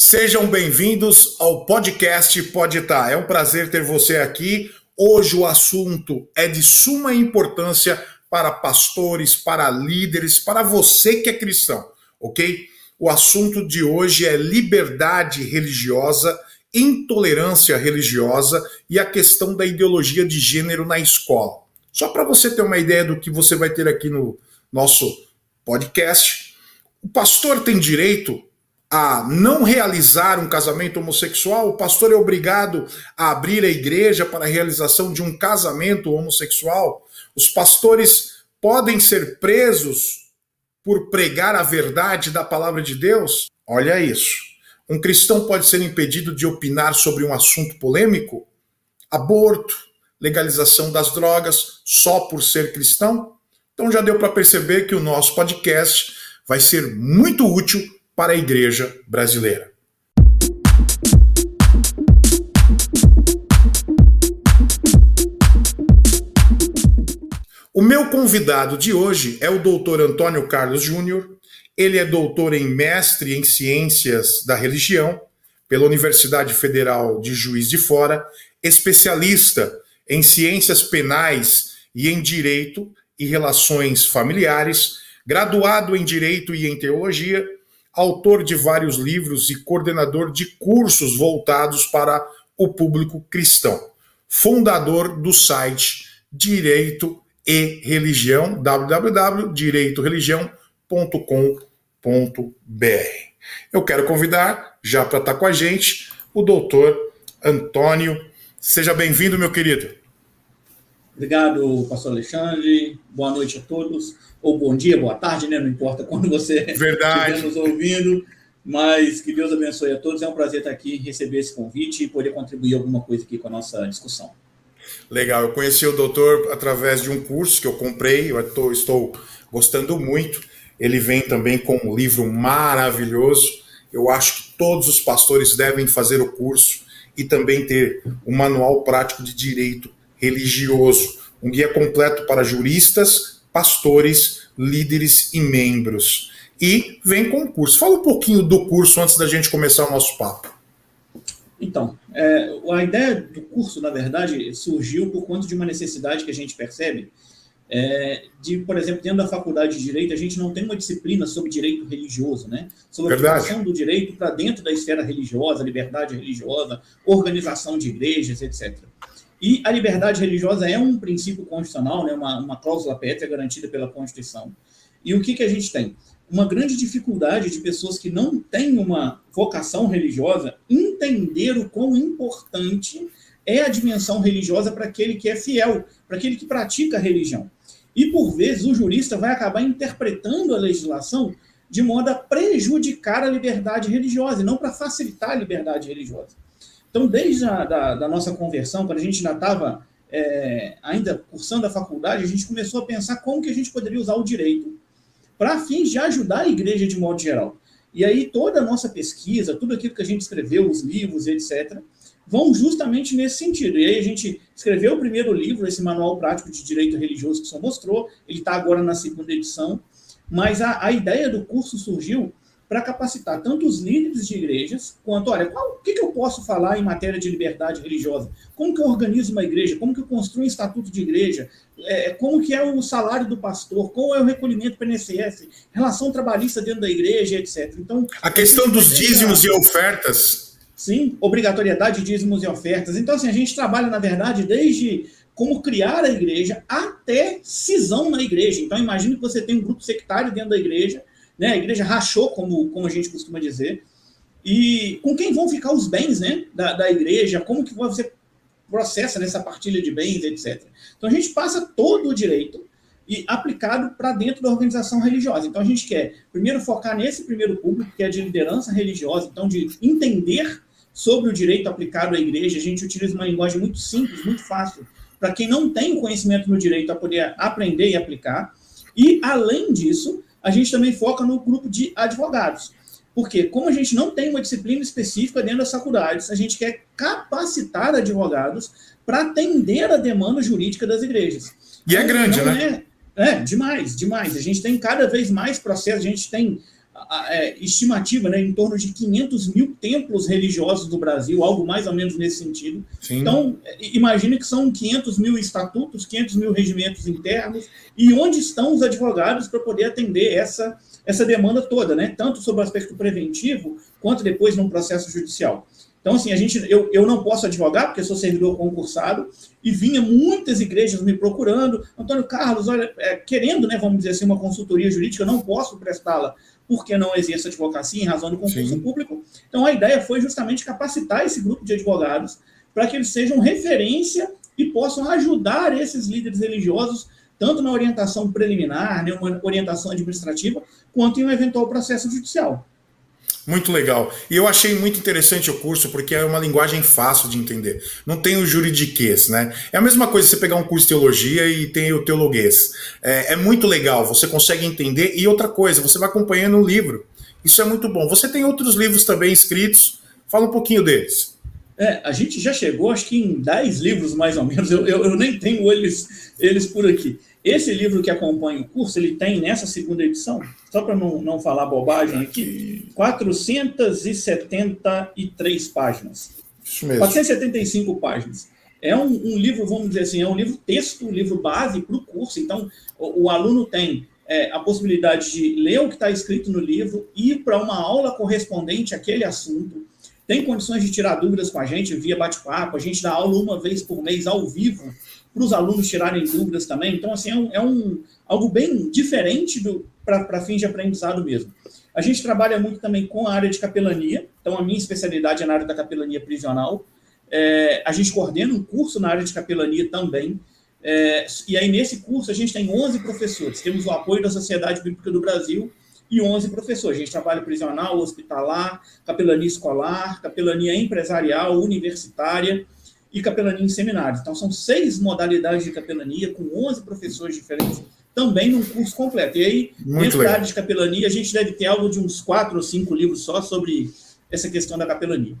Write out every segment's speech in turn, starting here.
Sejam bem-vindos ao podcast Pode Estar. É um prazer ter você aqui. Hoje o assunto é de suma importância para pastores, para líderes, para você que é cristão, ok? O assunto de hoje é liberdade religiosa, intolerância religiosa e a questão da ideologia de gênero na escola. Só para você ter uma ideia do que você vai ter aqui no nosso podcast, o pastor tem direito a não realizar um casamento homossexual, o pastor é obrigado a abrir a igreja para a realização de um casamento homossexual. Os pastores podem ser presos por pregar a verdade da palavra de Deus. Olha isso. Um cristão pode ser impedido de opinar sobre um assunto polêmico? Aborto, legalização das drogas, só por ser cristão? Então já deu para perceber que o nosso podcast vai ser muito útil para a igreja brasileira. O meu convidado de hoje é o doutor Antônio Carlos Júnior. Ele é doutor em mestre em ciências da religião pela Universidade Federal de Juiz de Fora, especialista em ciências penais e em direito e relações familiares, graduado em direito e em teologia autor de vários livros e coordenador de cursos voltados para o público cristão, fundador do site Direito e Religião, www.direitoreligião.com.br. Eu quero convidar, já para estar com a gente, o doutor Antônio. Seja bem-vindo, meu querido. Obrigado, pastor Alexandre. Boa noite a todos ou bom dia, boa tarde, né? Não importa quando você estiver nos ouvindo. Mas que Deus abençoe a todos. É um prazer estar aqui, receber esse convite e poder contribuir alguma coisa aqui com a nossa discussão. Legal, eu conheci o doutor através de um curso que eu comprei, eu tô, estou gostando muito. Ele vem também com um livro maravilhoso. Eu acho que todos os pastores devem fazer o curso e também ter um manual prático de direito religioso, um guia completo para juristas, pastores, líderes e membros. E vem com o curso. Fala um pouquinho do curso antes da gente começar o nosso papo. Então, é, a ideia do curso, na verdade, surgiu por conta de uma necessidade que a gente percebe é, de, por exemplo, dentro da faculdade de Direito, a gente não tem uma disciplina sobre direito religioso, né? Sobre a aplicação do direito para dentro da esfera religiosa, liberdade religiosa, organização de igrejas, etc. E a liberdade religiosa é um princípio constitucional, né, uma, uma cláusula pétrea garantida pela Constituição. E o que, que a gente tem? Uma grande dificuldade de pessoas que não têm uma vocação religiosa entender o quão importante é a dimensão religiosa para aquele que é fiel, para aquele que pratica a religião. E, por vezes, o jurista vai acabar interpretando a legislação de modo a prejudicar a liberdade religiosa, e não para facilitar a liberdade religiosa. Então, desde a da, da nossa conversão, quando a gente ainda estava é, ainda cursando a faculdade, a gente começou a pensar como que a gente poderia usar o direito para fins de ajudar a igreja de modo geral. E aí toda a nossa pesquisa, tudo aquilo que a gente escreveu, os livros, etc., vão justamente nesse sentido. E aí a gente escreveu o primeiro livro, esse Manual Prático de Direito Religioso que o senhor mostrou, ele está agora na segunda edição, mas a, a ideia do curso surgiu para capacitar tanto os líderes de igrejas, quanto, olha, qual, o que, que, eu posso falar em matéria de liberdade religiosa? Como que eu organizo uma igreja? Como que eu construo um estatuto de igreja? É, como que é o salário do pastor? Qual é o recolhimento para o INSS? Relação trabalhista dentro da igreja, etc. Então, a questão dos dízimos e ofertas. Sim, obrigatoriedade de dízimos e ofertas. Então, assim, a gente trabalha, na verdade, desde como criar a igreja até cisão na igreja. Então, imagine que você tem um grupo sectário dentro da igreja, né? A igreja rachou, como, como a gente costuma dizer. E com quem vão ficar os bens né, da, da igreja? Como que você processa nessa partilha de bens, etc. Então a gente passa todo o direito e aplicado para dentro da organização religiosa. Então a gente quer primeiro focar nesse primeiro público, que é de liderança religiosa, então de entender sobre o direito aplicado à igreja. A gente utiliza uma linguagem muito simples, muito fácil, para quem não tem conhecimento no direito a poder aprender e aplicar. E além disso, a gente também foca no grupo de advogados. Porque, como a gente não tem uma disciplina específica dentro das faculdades, a gente quer capacitar advogados para atender a demanda jurídica das igrejas. E é grande, né? É, é, demais, demais. A gente tem cada vez mais processos, a gente tem é, estimativa né, em torno de 500 mil templos religiosos do Brasil, algo mais ou menos nesse sentido. Sim. Então, imagine que são 500 mil estatutos, 500 mil regimentos internos, e onde estão os advogados para poder atender essa, essa demanda toda, né? tanto sobre o aspecto preventivo, quanto depois no processo judicial. Então, assim, a gente, eu, eu não posso advogar, porque sou servidor concursado, e vinha muitas igrejas me procurando, Antônio Carlos, olha, é, querendo, né, vamos dizer assim, uma consultoria jurídica, eu não posso prestá-la porque não exerço advocacia em razão do concurso Sim. público. Então, a ideia foi justamente capacitar esse grupo de advogados para que eles sejam referência e possam ajudar esses líderes religiosos, tanto na orientação preliminar, né, uma orientação administrativa, quanto em um eventual processo judicial. Muito legal. E eu achei muito interessante o curso porque é uma linguagem fácil de entender. Não tem o juridiquês, né? É a mesma coisa você pegar um curso de teologia e tem o teologuês. É, é muito legal, você consegue entender. E outra coisa, você vai acompanhando o livro. Isso é muito bom. Você tem outros livros também escritos. Fala um pouquinho deles. É, a gente já chegou, acho que em 10 livros mais ou menos. Eu, eu, eu nem tenho eles, eles por aqui. Esse livro que acompanha o curso, ele tem nessa segunda edição, só para não, não falar bobagem aqui, 473 páginas. Isso mesmo. 475 páginas. É um, um, livro, vamos dizer assim, é um livro texto, um livro base para o curso. Então, o, o aluno tem é, a possibilidade de ler o que está escrito no livro, ir para uma aula correspondente àquele assunto, tem condições de tirar dúvidas com a gente via bate-papo, a gente dá aula uma vez por mês ao vivo para os alunos tirarem dúvidas também. Então, assim, é, um, é um algo bem diferente para fins de aprendizado mesmo. A gente trabalha muito também com a área de capelania, então a minha especialidade é na área da capelania prisional. É, a gente coordena um curso na área de capelania também. É, e aí, nesse curso, a gente tem 11 professores. Temos o apoio da Sociedade Bíblica do Brasil e 11 professores. A gente trabalha prisional, hospitalar, capelania escolar, capelania empresarial, universitária e capelania em seminários. Então, são seis modalidades de capelania, com 11 professores diferentes, também num curso completo. E aí, Muito dentro de capelania, a gente deve ter algo de uns quatro ou cinco livros só sobre essa questão da capelania.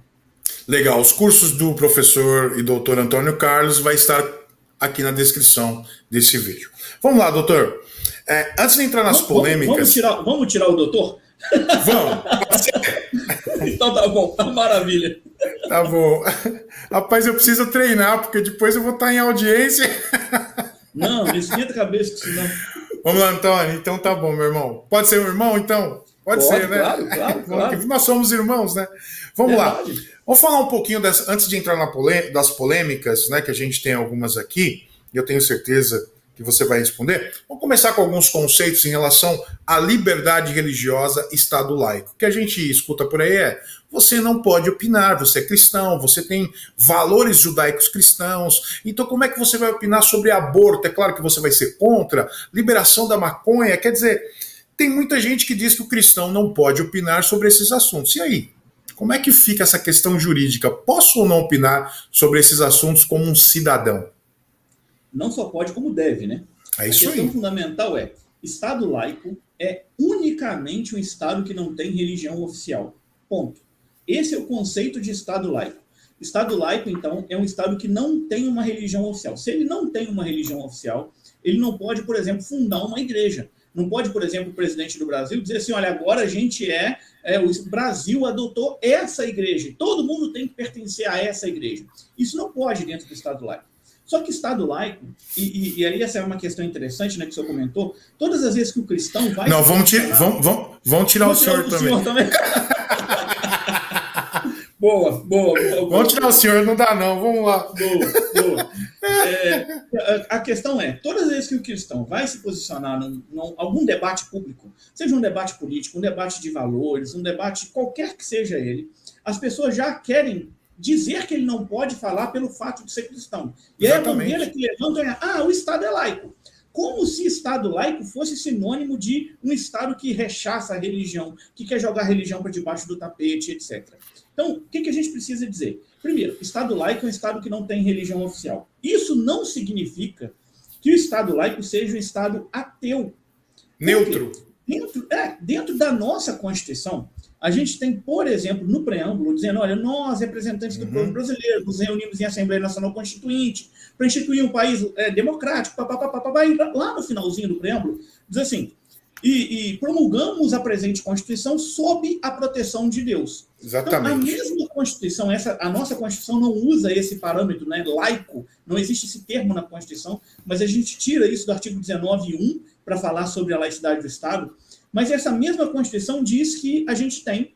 Legal. Os cursos do professor e doutor Antônio Carlos vai estar aqui na descrição desse vídeo. Vamos lá, doutor. É, antes de entrar nas vamos, polêmicas. Vamos tirar, vamos tirar o doutor? Vamos. Então tá bom, tá maravilha. Tá bom. Rapaz, eu preciso treinar, porque depois eu vou estar em audiência. Não, não esquenta a cabeça com isso não. Vamos lá, Antônio. Então tá bom, meu irmão. Pode ser um irmão, então? Pode, Pode ser, né? Claro, claro, claro. Nós somos irmãos, né? Vamos Verdade. lá. Vamos falar um pouquinho antes de entrar na polê, das polêmicas, né? Que a gente tem algumas aqui, e eu tenho certeza que você vai responder. Vamos começar com alguns conceitos em relação à liberdade religiosa, Estado laico. O que a gente escuta por aí é: você não pode opinar, você é cristão, você tem valores judaicos cristãos, então como é que você vai opinar sobre aborto? É claro que você vai ser contra, liberação da maconha, quer dizer, tem muita gente que diz que o cristão não pode opinar sobre esses assuntos. E aí? Como é que fica essa questão jurídica? Posso ou não opinar sobre esses assuntos como um cidadão? Não só pode, como deve, né? É isso a questão aí. fundamental é: Estado laico é unicamente um Estado que não tem religião oficial. Ponto. Esse é o conceito de Estado laico. Estado laico, então, é um Estado que não tem uma religião oficial. Se ele não tem uma religião oficial, ele não pode, por exemplo, fundar uma igreja. Não pode, por exemplo, o presidente do Brasil dizer assim: olha, agora a gente é, é, o Brasil adotou essa igreja, todo mundo tem que pertencer a essa igreja. Isso não pode dentro do Estado laico. Só que Estado laico, e, e, e, aí essa é uma questão interessante né, que o senhor comentou, todas as vezes que o cristão vai. Não, vamos, tira, vamos, vamos, vamos tirar vamos o senhor, tirar o também. Senhor também. boa, boa, boa. Vamos tirar o senhor, não dá não, vamos lá. Boa, boa. É, a, a, questão é, todas as vezes que o cristão vai se posicionar num, num algum debate público, seja um debate político, um debate de valores, um debate qualquer que seja ele, as pessoas já querem dizer que ele não pode falar pelo fato de ser cristão. E aí a bandeira que levantam é: ah, o Estado é laico. Como se Estado laico fosse sinônimo de um Estado que rechaça a religião, que quer jogar a religião para debaixo do tapete, etc. Então, o que, que a gente precisa dizer? Primeiro, Estado laico é um Estado que não tem religião oficial. Isso não significa que o Estado laico seja um Estado ateu. Neutro. Dentro, é, dentro da nossa Constituição, a gente tem, por exemplo, no preâmbulo, dizendo: olha, nós, representantes do uhum. povo brasileiro, nos reunimos em Assembleia Nacional Constituinte para instituir um país é, democrático, papapá, papapá, e lá no finalzinho do preâmbulo, diz assim: e, e, promulgamos a presente Constituição sob a proteção de Deus. Exatamente. Então, a mesma Constituição, essa, a nossa Constituição não usa esse parâmetro né, laico, não existe esse termo na Constituição, mas a gente tira isso do artigo 19.1 para falar sobre a laicidade do Estado. Mas essa mesma Constituição diz que a gente tem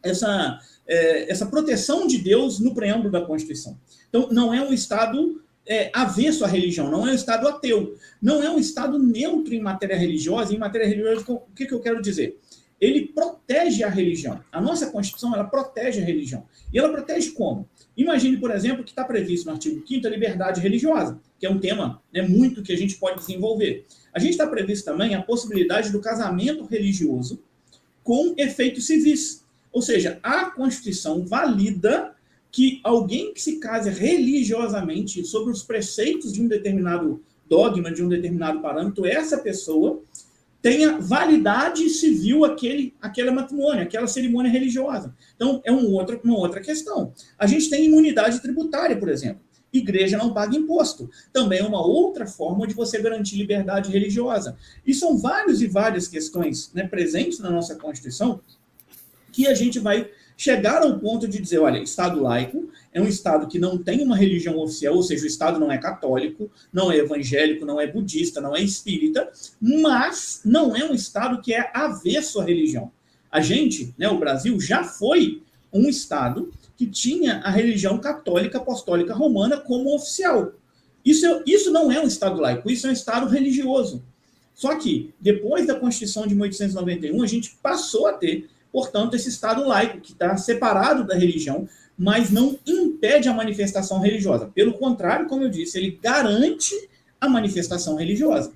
essa, é, essa proteção de Deus no preâmbulo da Constituição. Então, não é um Estado é, avesso à religião, não é um Estado ateu, não é um Estado neutro em matéria religiosa. Em matéria religiosa, o que, que eu quero dizer? Ele protege a religião. A nossa Constituição, ela protege a religião. E ela protege como? Imagine, por exemplo, que está previsto no artigo 5 a liberdade religiosa, que é um tema né, muito que a gente pode desenvolver. A gente está previsto também a possibilidade do casamento religioso com efeitos civis. Ou seja, a Constituição valida que alguém que se case religiosamente sobre os preceitos de um determinado dogma, de um determinado parâmetro, essa pessoa tenha validade civil aquele, aquele matrimônio, aquela cerimônia religiosa. Então, é um outro, uma outra questão. A gente tem imunidade tributária, por exemplo. Igreja não paga imposto. Também é uma outra forma de você garantir liberdade religiosa. E são várias e várias questões né, presentes na nossa Constituição que a gente vai chegar ao ponto de dizer, olha, Estado laico é um Estado que não tem uma religião oficial, ou seja, o Estado não é católico, não é evangélico, não é budista, não é espírita, mas não é um Estado que é avesso à religião. A gente, né, o Brasil, já foi um Estado que tinha a religião católica apostólica romana como oficial. Isso, é, isso não é um Estado laico, isso é um Estado religioso. Só que, depois da Constituição de 1891, a gente passou a ter portanto, esse Estado laico, que está separado da religião, mas não impede a manifestação religiosa. Pelo contrário, como eu disse, ele garante a manifestação religiosa.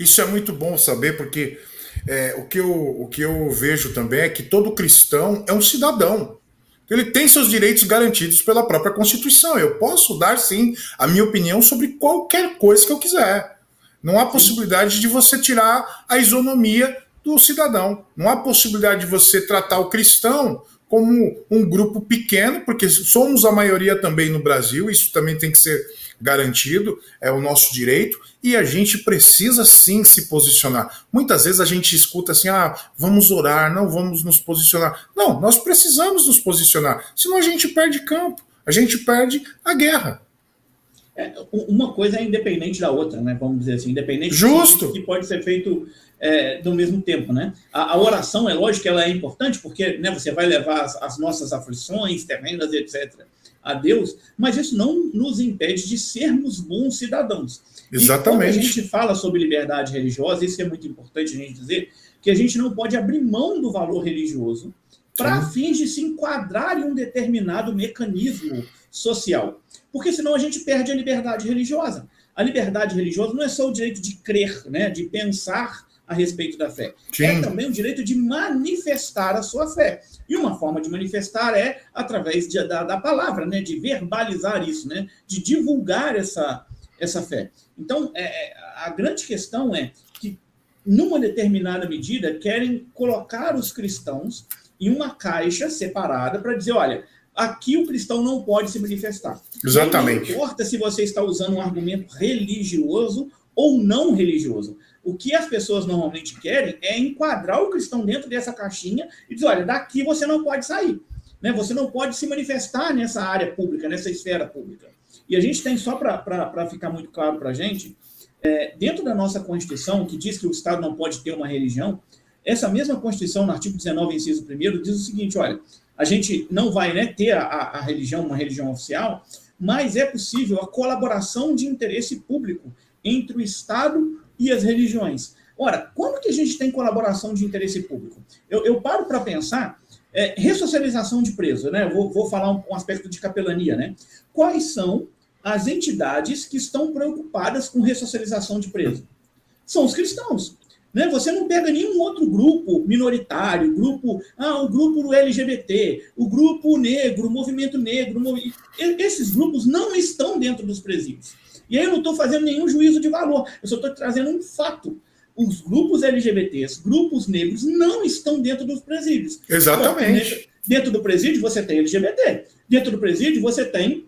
Isso é muito bom saber, porque é, o, que eu, o que eu vejo também é que todo cristão é um cidadão. Ele tem seus direitos garantidos pela própria Constituição. Eu posso dar, sim, a minha opinião sobre qualquer coisa que eu quiser. Não há possibilidade de você tirar a isonomia do cidadão. Não há possibilidade de você tratar o cristão como um grupo pequeno, porque somos a maioria também no Brasil, isso também tem que ser garantido, é o nosso direito, e a gente precisa sim se posicionar. Muitas vezes a gente escuta assim: ah, vamos orar, não vamos nos posicionar. Não, nós precisamos nos posicionar, senão a gente perde campo, a gente perde a guerra. É, uma coisa é independente da outra, né? Vamos dizer assim, independente Justo. que pode ser feito é, do mesmo tempo, né? A, a, oração, é lógico que ela é importante, porque né, você vai levar as, as, nossas aflições terrenas, etc., a Deus, mas isso não nos impede de sermos bons cidadãos. Exatamente. E quando a gente fala sobre liberdade religiosa, isso é muito importante a gente dizer, que a gente não pode abrir mão do valor religioso para fins de se enquadrar em um determinado mecanismo social. Porque senão a gente perde a liberdade religiosa. A liberdade religiosa não é só o direito de crer, né, de pensar a respeito da fé. Sim. É também o direito de manifestar a sua fé. E uma forma de manifestar é através de, da, da, palavra, né? de verbalizar isso, né? de divulgar essa, essa fé. Então, é, é, a grande questão é que, numa determinada medida, querem colocar os cristãos em uma caixa separada para dizer: olha, aqui o cristão não pode se manifestar. Exatamente. Não importa se você está usando um argumento religioso ou não religioso. O que as pessoas normalmente querem é enquadrar o cristão dentro dessa caixinha e dizer: olha, daqui você não pode sair. Né? Você não pode se manifestar nessa área pública, nessa esfera pública. E a gente tem, só para ficar muito claro para a gente, é, dentro da nossa Constituição, que diz que o Estado não pode ter uma religião, essa mesma Constituição, no artigo 19, inciso 1, diz o seguinte: olha, a gente não vai né, ter a, a religião, uma religião oficial, mas é possível a colaboração de interesse público entre o Estado e as religiões. Ora, quando que a gente tem colaboração de interesse público? Eu, eu paro para pensar, é, ressocialização de preso, né? Vou, vou falar um, um, aspecto de capelania, né? Quais são as entidades que estão preocupadas com ressocialização de preso? São os cristãos. Né? Você não pega nenhum outro grupo minoritário, grupo, ah, o grupo LGBT, o grupo negro, o movimento negro. Esses grupos não estão dentro dos presídios. E aí eu não estou fazendo nenhum juízo de valor, eu só estou trazendo um fato. Os grupos LGBTs, grupos negros, não estão dentro dos presídios. Exatamente. Dentro do presídio você tem LGBT. Dentro do presídio você tem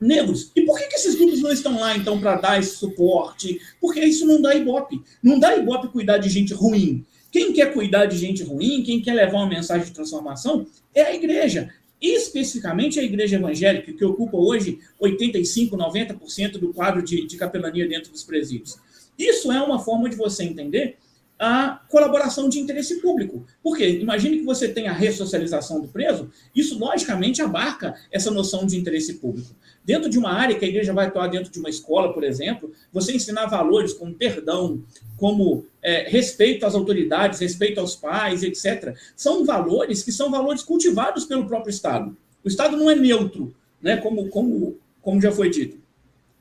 negros. E por que, que esses grupos não estão lá, então, para dar esse suporte? Porque isso não dá ibope. Não dá ibope cuidar de gente ruim. Quem quer cuidar de gente ruim, quem quer levar uma mensagem de transformação, é a igreja. Especificamente a igreja evangélica, que ocupa hoje 85%, 90% do quadro de, de capelania dentro dos presídios. Isso é uma forma de você entender a colaboração de interesse público. Por quê? Imagine que você tem a ressocialização do preso, isso logicamente abarca essa noção de interesse público. Dentro de uma área que a igreja vai atuar dentro de uma escola, por exemplo, você ensinar valores como perdão, como é, respeito às autoridades, respeito aos pais, etc., são valores que são valores cultivados pelo próprio Estado. O Estado não é neutro, né, como, como, como já foi dito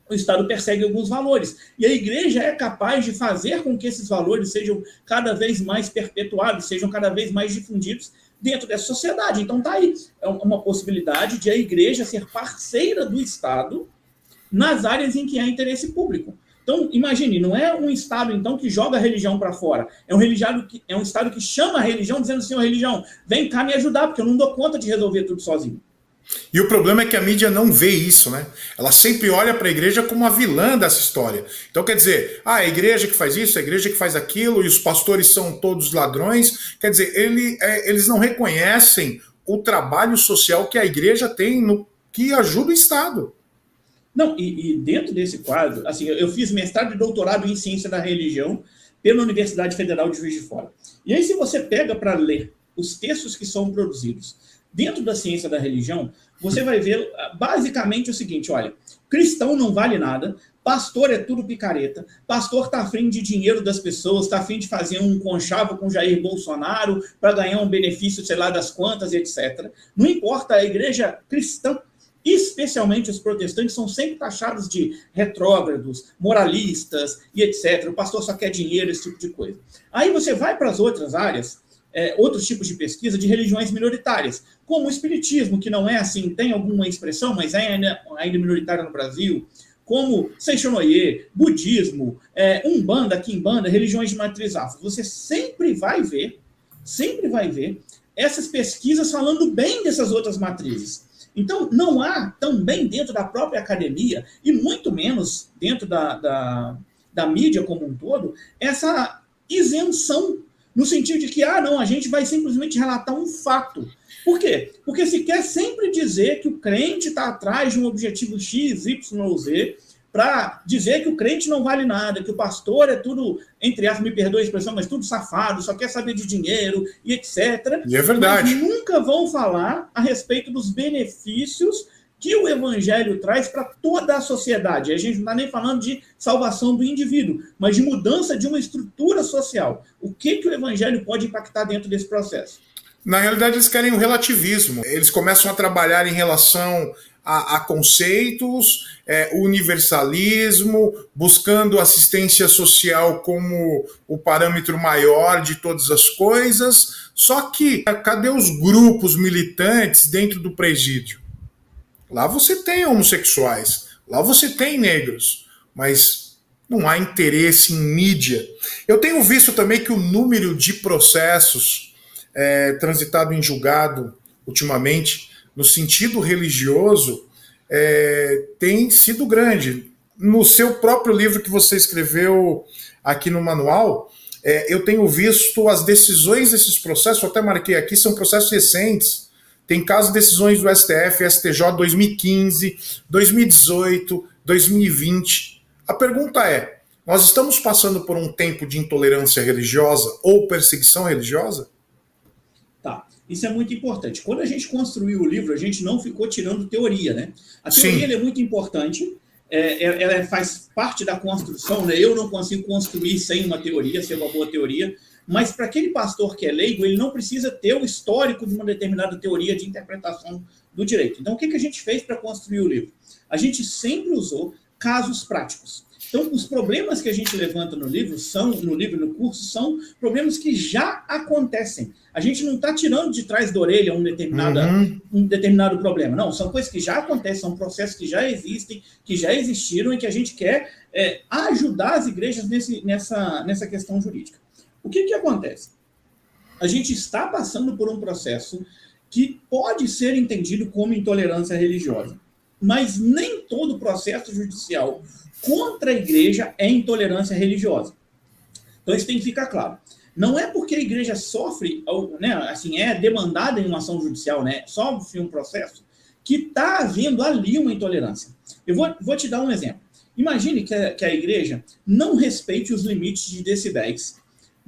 o Estado persegue alguns valores. E a igreja é capaz de fazer com que esses valores sejam cada vez mais perpetuados, sejam cada vez mais difundidos dentro dessa sociedade. Então, está aí é uma possibilidade de a igreja ser parceira do Estado nas áreas em que há interesse público. Então, imagine, não é um Estado, então, que joga a religião para fora. É um, religião que, é um Estado que chama a religião, dizendo assim, religião, vem cá me ajudar, porque eu não dou conta de resolver tudo sozinho. E o problema é que a mídia não vê isso, né? Ela sempre olha para a igreja como a vilã dessa história. Então quer dizer, ah, a igreja que faz isso, a igreja que faz aquilo, e os pastores são todos ladrões. Quer dizer, ele, é, eles não reconhecem o trabalho social que a igreja tem no que ajuda o Estado. Não, e, e dentro desse quadro, assim, eu fiz mestrado e doutorado em ciência da religião pela Universidade Federal de Juiz de Fora. E aí, se você pega para ler os textos que são produzidos Dentro da ciência da religião, você vai ver ah, basicamente o seguinte: olha, cristão não vale nada, pastor é tudo picareta, pastor está afim de dinheiro das pessoas, está afim de fazer um conchavo com Jair Bolsonaro para ganhar um benefício, sei lá das quantas, etc. Não importa, a igreja cristã, especialmente os protestantes, são sempre taxados de retrógrados, moralistas e etc. O pastor só quer dinheiro, esse tipo de coisa. Aí você vai para as outras áreas é, outros tipos de pesquisa de religiões minoritárias, como o espiritismo, que não é assim, tem alguma expressão, mas é ainda, ainda minoritário no Brasil, como Seixonoye, budismo, é, umbanda, quimbanda, religiões de matriz afro. Você sempre vai ver, sempre vai ver essas pesquisas falando bem dessas outras matrizes. Então, não há também dentro da própria academia, e muito menos dentro da, da, da mídia como um todo, essa isenção no sentido de que, ah, não, a gente vai simplesmente relatar um fato. Por quê? Porque se quer sempre dizer que o crente está atrás de um objetivo X, Y ou Z, para dizer que o crente não vale nada, que o pastor é tudo, entre aspas, me perdoe a expressão, mas tudo safado, só quer saber de dinheiro e etc. E é verdade. Mas nunca vão falar a respeito dos benefícios que o evangelho traz para toda a sociedade. A gente não está nem falando de salvação do indivíduo, mas de mudança de uma estrutura social. O que, que o evangelho pode impactar dentro desse processo? Na realidade, eles querem o relativismo. Eles começam a trabalhar em relação a, a conceitos, é, universalismo, buscando assistência social como o parâmetro maior de todas as coisas. Só que cadê os grupos militantes dentro do presídio? Lá você tem homossexuais, lá você tem negros, mas não há interesse em mídia. Eu tenho visto também que o número de processos é, transitado em julgado ultimamente, no sentido religioso, é, tem sido grande. No seu próprio livro que você escreveu aqui no manual, é, eu tenho visto as decisões desses processos, até marquei aqui, são processos recentes tem casos decisões do STF, STJ 2015, 2018, 2020. A pergunta é: nós estamos passando por um tempo de intolerância religiosa ou perseguição religiosa? Tá. Isso é muito importante. Quando a gente construiu o livro, a gente não ficou tirando teoria, né? A teoria é muito importante, é, é, ela faz parte da construção, né? Eu não consigo construir sem uma teoria, sem uma boa teoria. Mas para aquele pastor que é leigo, ele não precisa ter o histórico de uma determinada teoria de interpretação do direito. Então, o que, que a gente fez para construir o livro? A gente sempre usou casos práticos. Então, os problemas que a gente levanta no livro são, no livro, no curso, são problemas que já acontecem. A gente não está tirando de trás da orelha um, determinada, uhum. um determinado problema. Não, são coisas que já acontecem, são processos que já existem, que já existiram e que a gente quer é, ajudar as igrejas nesse, nessa, nessa questão jurídica. O que, que acontece? A gente está passando por um processo que pode ser entendido como intolerância religiosa. mas nem todo processo judicial contra a igreja é intolerância religiosa. Então isso tem que ficar claro. Não é porque a igreja sofre, né, assim, é demandada em uma ação judicial, né, sofre um processo, que está havendo ali uma intolerância. Eu vou, vou te dar um exemplo. Imagine que a, que a igreja não respeite os limites de decibéis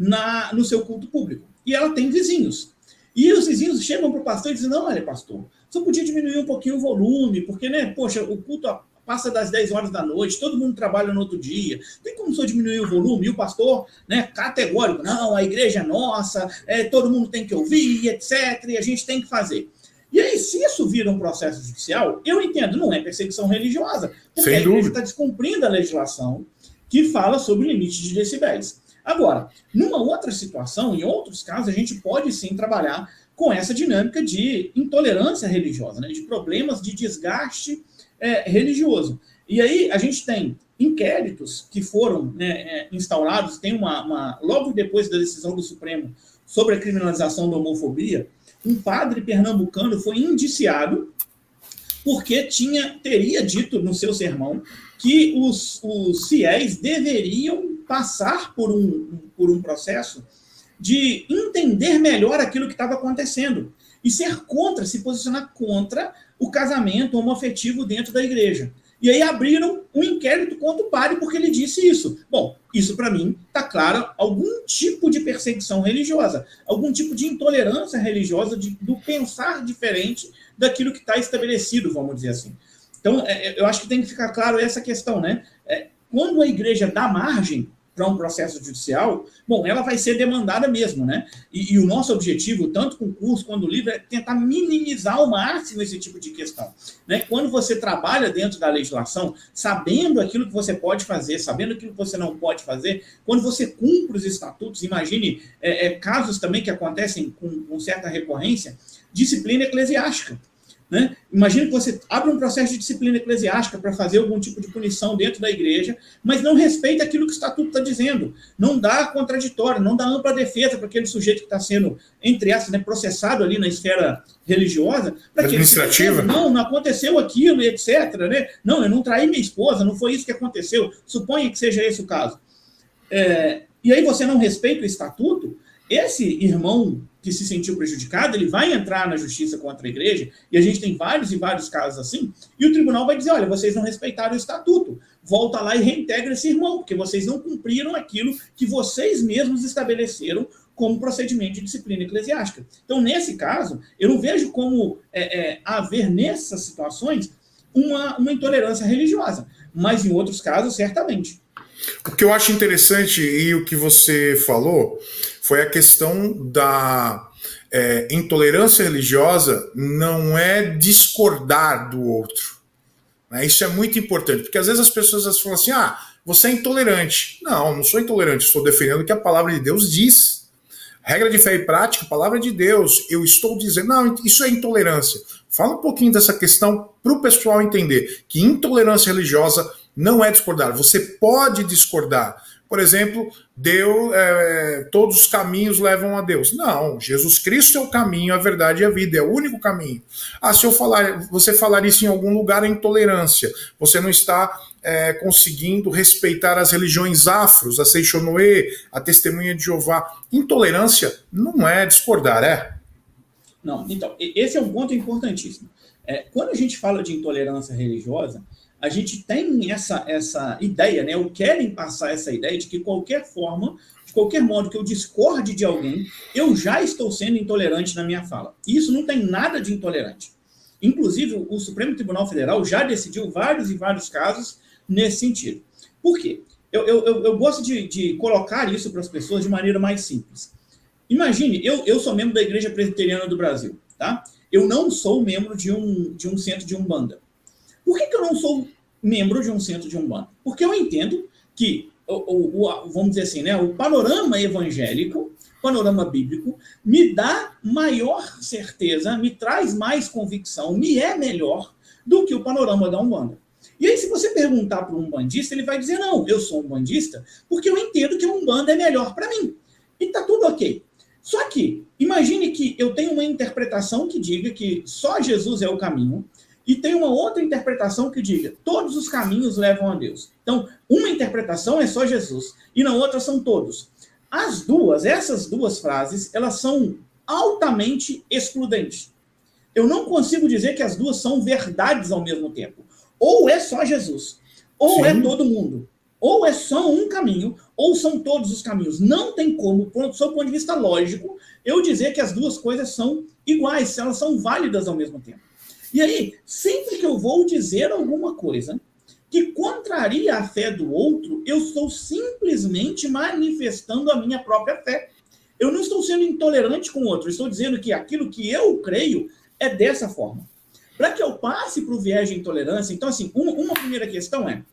na, no seu culto público. E ela tem vizinhos. E os vizinhos chegam para o pastor e dizem: Não, olha, pastor, só podia diminuir um pouquinho o volume, porque, né, poxa, o culto passa das 10 horas da noite, todo mundo trabalha no outro dia. Tem como só diminuir o volume? E o pastor, né, categórico, não, a igreja é nossa, é, todo mundo tem que ouvir, etc., e a gente tem que fazer. E aí, se isso vira um processo judicial, eu entendo, não é perseguição religiosa, porque Sem a igreja está descumprindo a legislação que fala sobre limite de decibéis. Agora, numa outra situação, em outros casos, a gente pode sim trabalhar com essa dinâmica de intolerância religiosa, né, de problemas de desgaste é, religioso. E aí a gente tem inquéritos que foram né, é, instaurados, tem uma, uma, logo depois da decisão do Supremo sobre a criminalização da homofobia, um padre pernambucano foi indiciado porque tinha teria dito no seu sermão que os, os fiéis deveriam passar por um, por um processo de entender melhor aquilo que estava acontecendo e ser contra, se posicionar contra o casamento homoafetivo dentro da igreja. E aí abriram um inquérito contra o padre porque ele disse isso. Bom, isso para mim está claro algum tipo de perseguição religiosa, algum tipo de intolerância religiosa de, do pensar diferente daquilo que está estabelecido, vamos dizer assim. Então, é, é, eu acho que tem que ficar claro essa questão, né? É, quando a igreja dá margem para um processo judicial, bom, ela vai ser demandada mesmo, né? E, e, o nosso objetivo, tanto com o curso quanto o livro, é tentar minimizar ao máximo esse tipo de questão. Né? Quando você trabalha dentro da legislação, sabendo aquilo que você pode fazer, sabendo aquilo que você não pode fazer, quando você cumpre os estatutos, imagine é, é, casos também que acontecem com, com certa recorrência, disciplina eclesiástica. Né? Imagina que você abre um processo de disciplina eclesiástica para fazer algum tipo de punição dentro da igreja, mas não respeita aquilo que o estatuto está dizendo. Não dá contraditório, não dá ampla defesa para aquele sujeito que está sendo, entre aspas, né, processado ali na esfera religiosa. Administrativa? não, não aconteceu aquilo, etc. Né? Não, eu não traí minha esposa, não foi isso que aconteceu. Suponha que seja esse o caso. É, e aí você não respeita o estatuto, esse irmão que se sentiu prejudicado, ele vai entrar na justiça contra a igreja, e a gente tem vários e vários casos assim, e o tribunal vai dizer: olha, vocês não respeitaram o estatuto, volta lá e reintegra esse irmão, porque vocês não cumpriram aquilo que vocês mesmos estabeleceram como procedimento de disciplina eclesiástica. Então, nesse caso, eu não vejo como é, é, haver nessas situações uma, uma intolerância religiosa, mas em outros casos, certamente. O que eu acho interessante e o que você falou foi a questão da é, intolerância religiosa não é discordar do outro. Né? Isso é muito importante, porque às vezes as pessoas falam assim: ah, você é intolerante. Não, não sou intolerante, estou defendendo o que a palavra de Deus diz. Regra de fé e prática, palavra de Deus. Eu estou dizendo, não, isso é intolerância. Fala um pouquinho dessa questão para o pessoal entender que intolerância religiosa não é discordar. Você pode discordar. Por exemplo, Deus, é, todos os caminhos levam a Deus. Não, Jesus Cristo é o caminho, a verdade e a vida, é o único caminho. Ah, se eu falar, você falar isso em algum lugar é intolerância. Você não está é, conseguindo respeitar as religiões afros, a Seixonoe, a Testemunha de Jeová. Intolerância não é discordar, é? Não, então, esse é um ponto importantíssimo. É, quando a gente fala de intolerância religiosa, a gente tem essa, essa ideia, né? Ou querem passar essa ideia de que qualquer forma, de qualquer modo que eu discorde de alguém, eu já estou sendo intolerante na minha fala. E isso não tem nada de intolerante. Inclusive, o Supremo Tribunal Federal já decidiu vários e vários casos nesse sentido. Por quê? Eu, eu, eu gosto de, de colocar isso para as pessoas de maneira mais simples. Imagine, eu, eu sou membro da Igreja Presbiteriana do Brasil, tá? Eu não sou membro de um, de um centro de Umbanda. Por que, que eu não sou membro de um centro de Umbanda? Porque eu entendo que, o, o, o, vamos dizer assim, né, o panorama evangélico, panorama bíblico, me dá maior certeza, me traz mais convicção, me é melhor do que o panorama da Umbanda. E aí, se você perguntar para um bandista, ele vai dizer: não, eu sou um bandista porque eu entendo que a Umbanda é melhor para mim. E está tudo ok. Só que, imagine que eu tenho uma interpretação que diga que só Jesus é o caminho, e tem uma outra interpretação que diga todos os caminhos levam a Deus. Então, uma interpretação é só Jesus e na outra são todos. As duas, essas duas frases, elas são altamente excludentes. Eu não consigo dizer que as duas são verdades ao mesmo tempo. Ou é só Jesus, ou é Sim. é todo mundo. Ou é só um caminho, ou são todos os caminhos. Não tem como, do seu ponto de vista lógico, eu dizer que as duas coisas são iguais, elas são válidas ao mesmo tempo. E aí, sempre que eu vou dizer alguma coisa que contraria a fé do outro, eu estou simplesmente manifestando a minha própria fé. Eu não estou sendo intolerante com o outro, estou dizendo que aquilo que eu creio é dessa forma. Para que eu passe para o viés de intolerância, então, assim, uma, uma primeira questão é: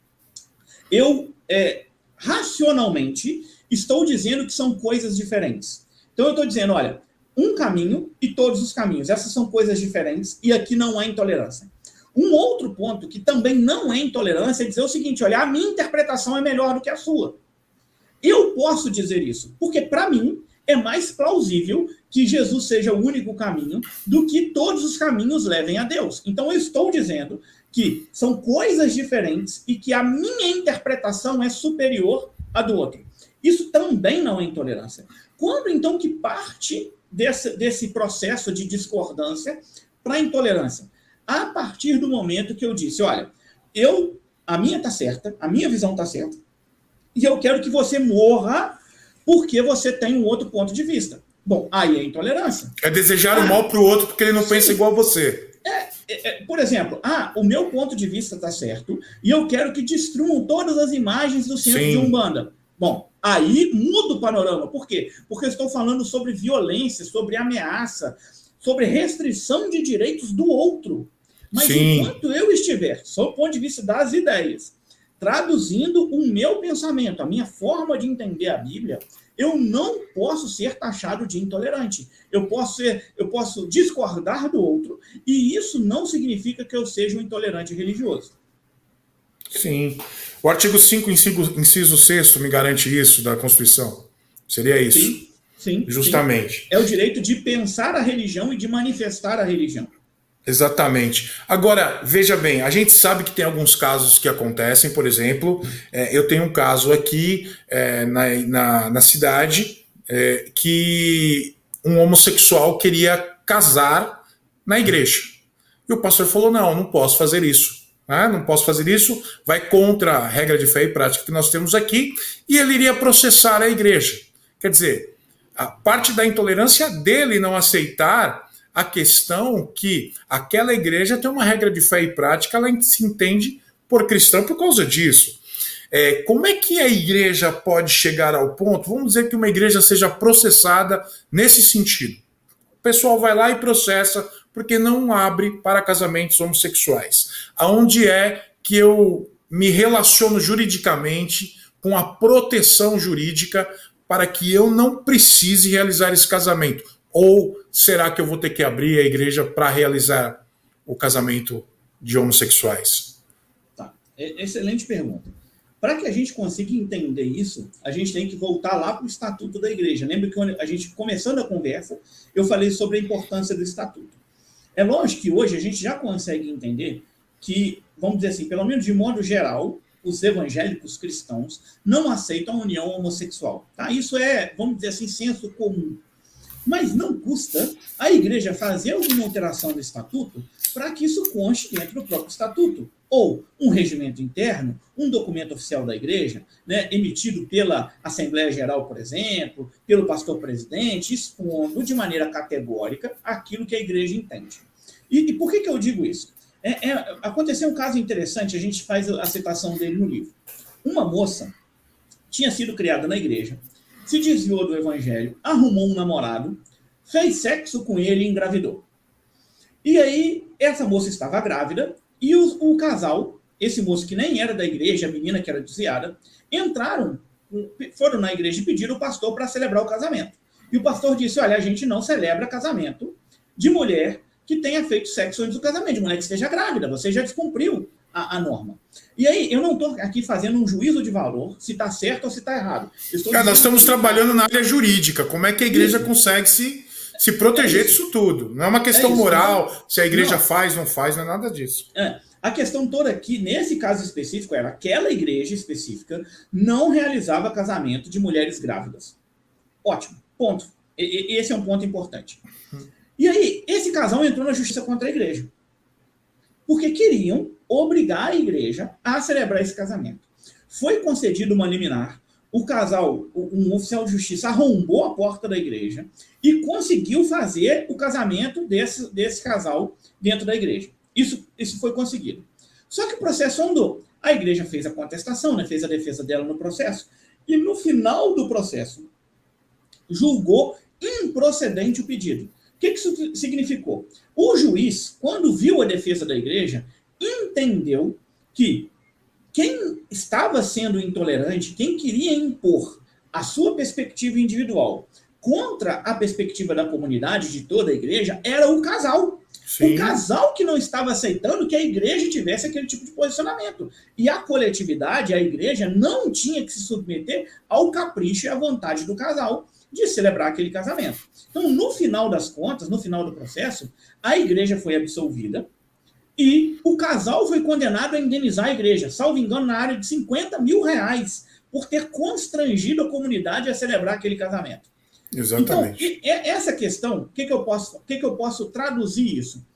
eu é, racionalmente estou dizendo que são coisas diferentes. Então, eu estou dizendo, olha, um caminho e todos os caminhos. Essas são coisas diferentes e aqui não há intolerância. Um outro ponto que também não é intolerância é dizer o seguinte: olha, a minha interpretação é melhor do que a sua. Eu posso dizer isso, porque para mim é mais plausível que Jesus seja o único caminho do que todos os caminhos levem a Deus. Então eu estou dizendo que são coisas diferentes e que a minha interpretação é superior à do outro. Isso também não é intolerância. Quando então que parte desse, desse processo de discordância para intolerância? A partir do momento que eu disse, olha, eu, a minha está certa, a minha visão está certa, e eu quero que você morra porque você tem um outro ponto de vista. Bom, aí é intolerância. É desejar ah, o mal para o outro porque ele não sim. pensa igual a você. É, é, é, por exemplo, ah, o meu ponto de vista está certo e eu quero que destruam todas as imagens do centro sim. de Umbanda. Bom, aí muda o panorama. Por quê? Porque eu estou falando sobre violência, sobre ameaça, sobre restrição de direitos do outro. Mas Sim. enquanto eu estiver, sob o ponto de vista das ideias, traduzindo o meu pensamento, a minha forma de entender a Bíblia, eu não posso ser taxado de intolerante. Eu posso ser, eu posso discordar do outro, e isso não significa que eu seja um intolerante religioso. Sim. O artigo 5, inciso, inciso 6 me garante isso da Constituição. Seria isso? Sim, sim. Justamente. Sim. É o direito de pensar a religião e de manifestar a religião. Exatamente. Agora, veja bem, a gente sabe que tem alguns casos que acontecem, por exemplo, é, eu tenho um caso aqui é, na, na, na, cidade é, que um homossexual queria casar na igreja. E o pastor falou: não, não posso fazer isso. Né? Não posso fazer isso, vai contra a regra de fé e prática que nós temos aqui, e ele iria processar a igreja. Quer dizer, a parte da intolerância dele não aceitar a questão que aquela igreja tem uma regra de fé e prática, ela se entende por cristã por causa disso. É, como é que a igreja pode chegar ao ponto? Vamos dizer que uma igreja seja processada nesse sentido. O pessoal vai lá e processa porque não abre para casamentos homossexuais. Aonde é que eu me relaciono juridicamente com a proteção jurídica para que eu não precise realizar esse casamento? Ou será que eu vou ter que abrir a igreja para realizar o casamento de homossexuais? Tá. Excelente pergunta. Para que a gente consiga entender isso, a gente tem que voltar lá para o estatuto da igreja. Lembra que a gente, começando a conversa, eu falei sobre a importância do estatuto. É lógico que hoje a gente já consegue entender que, vamos dizer assim, pelo menos de modo geral, os evangélicos cristãos não aceitam a união homossexual. Tá? Isso é, vamos dizer assim, senso comum. Mas não custa a igreja fazer alguma alteração no estatuto para que isso conste dentro do próprio estatuto. Ou um regimento interno, um documento oficial da igreja, né, emitido pela Assembleia Geral, por exemplo, pelo pastor presidente, expondo de maneira categórica aquilo que a igreja entende. E, e por que, que eu digo isso? É, é, aconteceu um caso interessante, a gente faz a citação dele no livro. Uma moça tinha sido criada na igreja, se desviou do evangelho, arrumou um namorado, fez sexo com ele e engravidou. E aí, essa moça estava grávida e o, o casal, esse moço que nem era da igreja, a menina que era desviada, entraram, foram na igreja e pediram o pastor para celebrar o casamento. E o pastor disse: Olha, a gente não celebra casamento de mulher que tenha feito sexo antes do casamento, de mulher que esteja grávida, você já descumpriu a, a norma. E aí, eu não estou aqui fazendo um juízo de valor, se está certo ou se está errado. Cara, nós estamos que... trabalhando na área jurídica, como é que a igreja Isso. consegue se se proteger é disso tudo. Não é uma questão é moral, se a igreja não. faz, não faz, não é nada disso. É. A questão toda aqui, nesse caso específico, era aquela igreja específica não realizava casamento de mulheres grávidas. Ótimo. Ponto. E, esse é um ponto importante. E aí, esse casal entrou na justiça contra a igreja. Porque queriam obrigar a igreja a celebrar esse casamento. Foi concedido uma liminar, o casal, um oficial de justiça, arrombou a porta da igreja e conseguiu fazer o casamento desse, desse casal dentro da igreja. Isso, isso foi conseguido. Só que o processo andou. A igreja fez a contestação, né, fez a defesa dela no processo, e no final do processo, julgou improcedente o pedido. O que isso significou? O juiz, quando viu a defesa da igreja, entendeu que quem estava sendo intolerante, quem queria impor a sua perspectiva individual contra a perspectiva da comunidade, de toda a igreja, era o casal. Sim. O casal que não estava aceitando que a igreja tivesse aquele tipo de posicionamento. E a coletividade, a igreja, não tinha que se submeter ao capricho e à vontade do casal de celebrar aquele casamento. Então, no final das contas, no final do processo, a igreja foi absolvida e o casal foi condenado a indenizar a igreja, salvo engano, na área de 50 mil reais, por ter constrangido a comunidade a celebrar aquele casamento. Exatamente. Então, essa questão, o que, que, eu posso, que, que eu posso traduzir isso?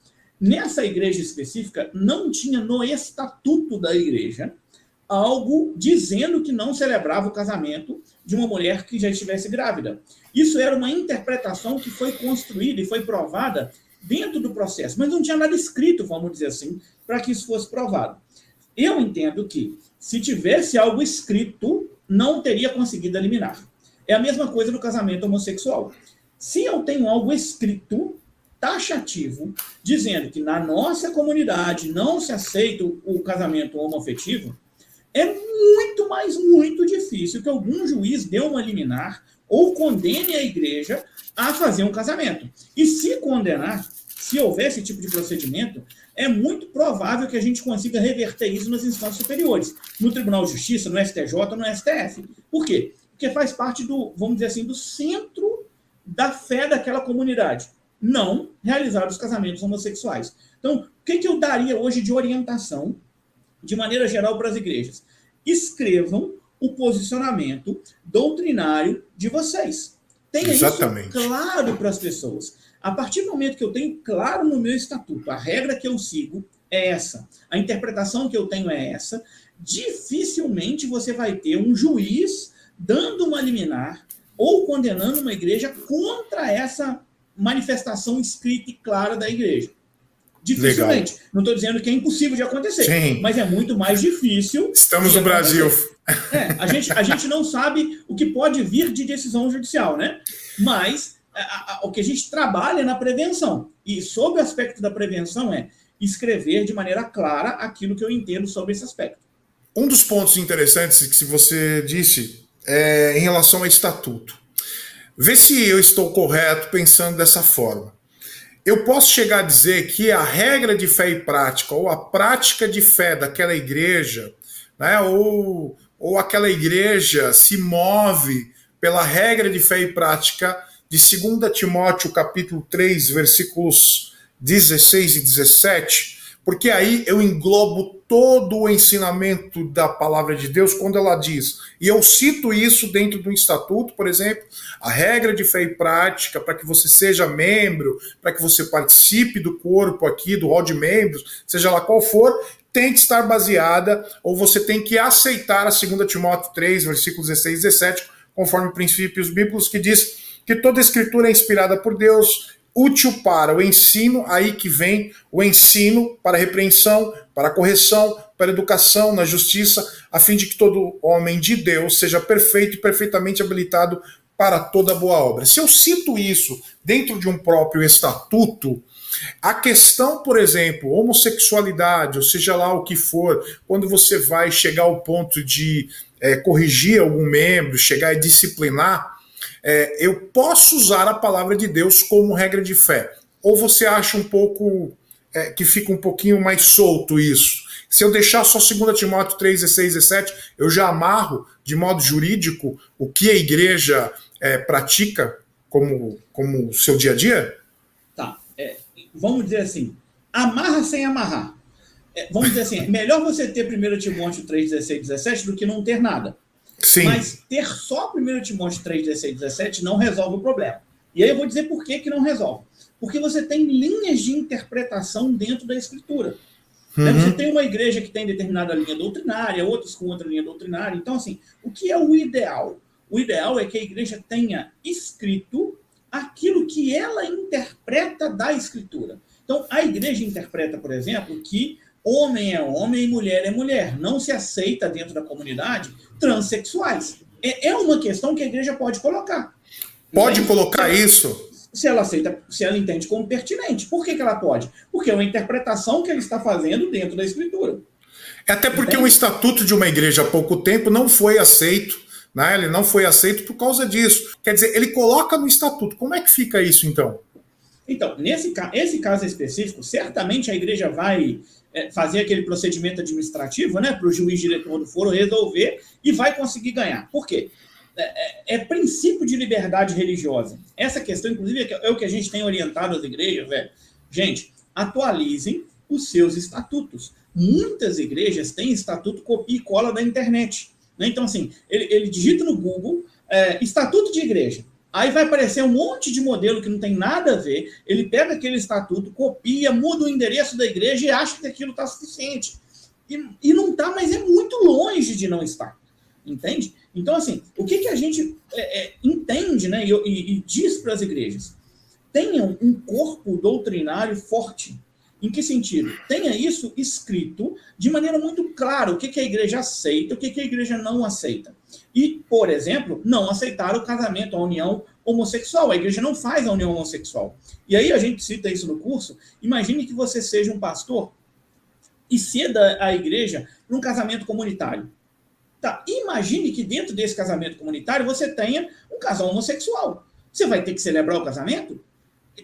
Nessa igreja específica, não tinha no estatuto da igreja algo dizendo que não celebrava o casamento de uma mulher que já estivesse grávida. Isso era uma interpretação que foi construída e foi provada dentro do processo, mas não tinha nada escrito, vamos dizer assim, para que isso fosse provado. Eu entendo que, se tivesse algo escrito, não teria conseguido eliminar. É a mesma coisa do casamento homossexual. Se eu tenho algo escrito, taxativo, dizendo que na nossa comunidade não se aceita o casamento homoafetivo, é muito, mais muito difícil que algum juiz dê uma liminar ou condene a igreja a fazer um casamento. E se condenar, se houver esse tipo de procedimento, é muito provável que a gente consiga reverter isso nas instâncias superiores, no Tribunal de Justiça, no STJ, no STF. Por quê? Porque faz parte do, vamos dizer assim, do centro da fé daquela comunidade. Não realizar os casamentos homossexuais. Então, o que, que eu daria hoje de orientação de maneira geral, para as igrejas. Escrevam o posicionamento doutrinário de vocês. Tenha Exatamente. isso claro para as pessoas. A partir do momento que eu tenho claro no meu estatuto, a regra que eu sigo é essa, a interpretação que eu tenho é essa, dificilmente você vai ter um juiz dando uma liminar ou condenando uma igreja contra essa manifestação escrita e clara da igreja. Dificilmente. Legal. Não estou dizendo que é impossível de acontecer, Sim. mas é muito mais difícil. Estamos no Brasil. É, a, gente, a gente não sabe o que pode vir de decisão judicial, né? Mas a, a, o que a gente trabalha é na prevenção. E sob o aspecto da prevenção é escrever de maneira clara aquilo que eu entendo sobre esse aspecto. Um dos pontos interessantes que você disse é em relação ao estatuto. Vê se eu estou correto pensando dessa forma eu posso chegar a dizer que a regra de fé e prática, ou a prática de fé daquela igreja, né, ou, ou aquela igreja se move pela regra de fé e prática de 2 Timóteo capítulo 3, versículos 16 e 17, porque aí eu englobo todo o ensinamento da palavra de Deus quando ela diz, e eu cito isso dentro do estatuto, por exemplo, a regra de fé e prática para que você seja membro, para que você participe do corpo aqui, do hall de membros, seja lá qual for, tem que estar baseada, ou você tem que aceitar a 2 Timóteo 3, versículos 16 e 17, conforme princípios bíblicos, que diz que toda escritura é inspirada por Deus, útil para o ensino, aí que vem o ensino para a repreensão, para a correção, para a educação na justiça, a fim de que todo homem de Deus seja perfeito e perfeitamente habilitado para toda boa obra. Se eu cito isso dentro de um próprio estatuto, a questão, por exemplo, homossexualidade, ou seja lá o que for, quando você vai chegar ao ponto de é, corrigir algum membro, chegar a disciplinar, é, eu posso usar a palavra de Deus como regra de fé. Ou você acha um pouco é, que fica um pouquinho mais solto isso? Se eu deixar só 2 Timóteo 3, 16, 17, eu já amarro de modo jurídico o que a igreja é, pratica como, como seu dia a dia? Tá. É, vamos dizer assim, amarra sem amarrar. É, vamos dizer assim, é melhor você ter 1 Timóteo 3, 16, 17 do que não ter nada. Sim. Mas ter só 1 Timóteo 3, 16, 17 não resolve o problema. E aí eu vou dizer por que, que não resolve. Porque você tem linhas de interpretação dentro da escritura. Uhum. Você tem uma igreja que tem determinada linha doutrinária, outros com outra linha doutrinária. Então, assim, o que é o ideal? O ideal é que a igreja tenha escrito aquilo que ela interpreta da escritura. Então, a igreja interpreta, por exemplo, que homem é homem e mulher é mulher. Não se aceita dentro da comunidade transexuais. É, é uma questão que a igreja pode colocar. Pode colocar isso? Se ela aceita, se ela entende como pertinente. Por que, que ela pode? Porque é uma interpretação que ele está fazendo dentro da escritura. É até porque Entende? o estatuto de uma igreja há pouco tempo não foi aceito, né? Ele não foi aceito por causa disso. Quer dizer, ele coloca no estatuto. Como é que fica isso então? Então, nesse esse caso específico, certamente a igreja vai é, fazer aquele procedimento administrativo, né, para o juiz diretor do foro resolver e vai conseguir ganhar. Por quê? É, é, é, princípio de liberdade religiosa. Essa questão, inclusive, é, é o que a gente tem orientado as igrejas, velho. Gente, atualizem os seus estatutos. Muitas igrejas têm estatuto copia e cola da internet. Né? Então, assim, ele, ele digita no Google é, estatuto de igreja. Aí vai aparecer um monte de modelo que não tem nada a ver. Ele pega aquele estatuto, copia, muda o endereço da igreja e acha que aquilo está suficiente. E, e não está, mas é muito longe de não estar. Entende? Então, assim, o que, que a gente é, é, entende né, e, e, e diz para as igrejas? Tenham um corpo doutrinário forte. Em que sentido? Tenha isso escrito de maneira muito clara, o que, que a igreja aceita, o que, que a igreja não aceita. E, por exemplo, não aceitar o casamento, a união homossexual. A igreja não faz a união homossexual. E aí a gente cita isso no curso. Imagine que você seja um pastor e ceda a igreja para um casamento comunitário. Tá, imagine que dentro desse casamento comunitário você tenha um casal homossexual. Você vai ter que celebrar o casamento?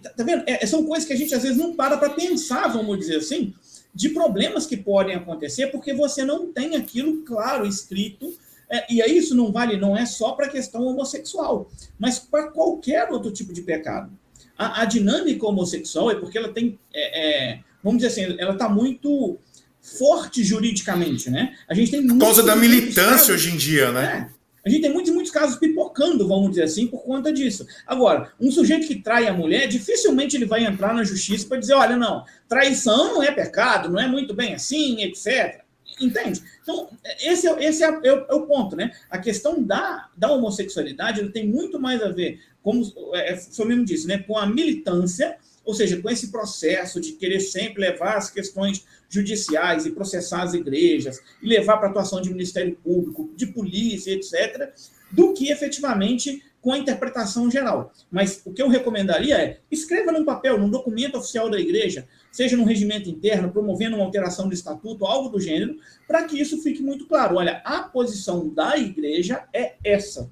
Tá, tá vendo? É, são coisas que a gente às vezes não para para pensar, vamos dizer assim, de problemas que podem acontecer porque você não tem aquilo claro, escrito. É, e aí isso não vale, não é só para a questão homossexual, mas para qualquer outro tipo de pecado. A, a dinâmica homossexual é porque ela tem, é, é vamos dizer assim, ela está muito forte juridicamente, né? A gente tem por causa da militância casos, hoje em dia, né? É, a gente tem muitos, muitos casos pipocando, vamos dizer assim, por conta disso. Agora, um sujeito que trai a mulher, dificilmente ele vai entrar na justiça para dizer, olha, não, traição não é pecado, não é muito bem assim, etc. Entende? Então, esse, é, esse é, é, é, o ponto, né? A questão da, da homossexualidade tem muito mais a ver, como é, foi mesmo disse, né, com a militância, ou seja, com esse processo de querer sempre levar as questões judiciais e processar as igrejas, e levar para atuação de Ministério Público, de polícia, etc., do que efetivamente com a interpretação geral. Mas o que eu recomendaria é escreva num papel, num documento oficial da igreja, seja num regimento interno, promovendo uma alteração do estatuto, algo do gênero, para que isso fique muito claro. Olha, a posição da igreja é essa.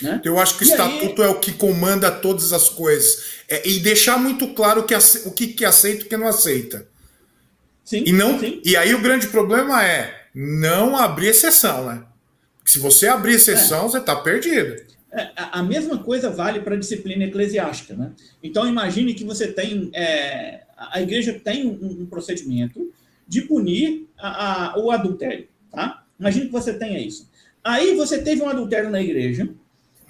Né? Eu acho que o e estatuto aí... é o que comanda todas as coisas. É, e deixar muito claro que, o que, que aceita e o que não aceita. Sim, e, não, sim. e aí o grande problema é não abrir exceção, né? Se você abrir exceção, é. você está perdido. É, a mesma coisa vale para a disciplina eclesiástica, né? Então imagine que você tem é, a igreja tem um, um procedimento de punir a, a, o adultério, tá? Imagine que você tenha isso. Aí você teve um adultério na igreja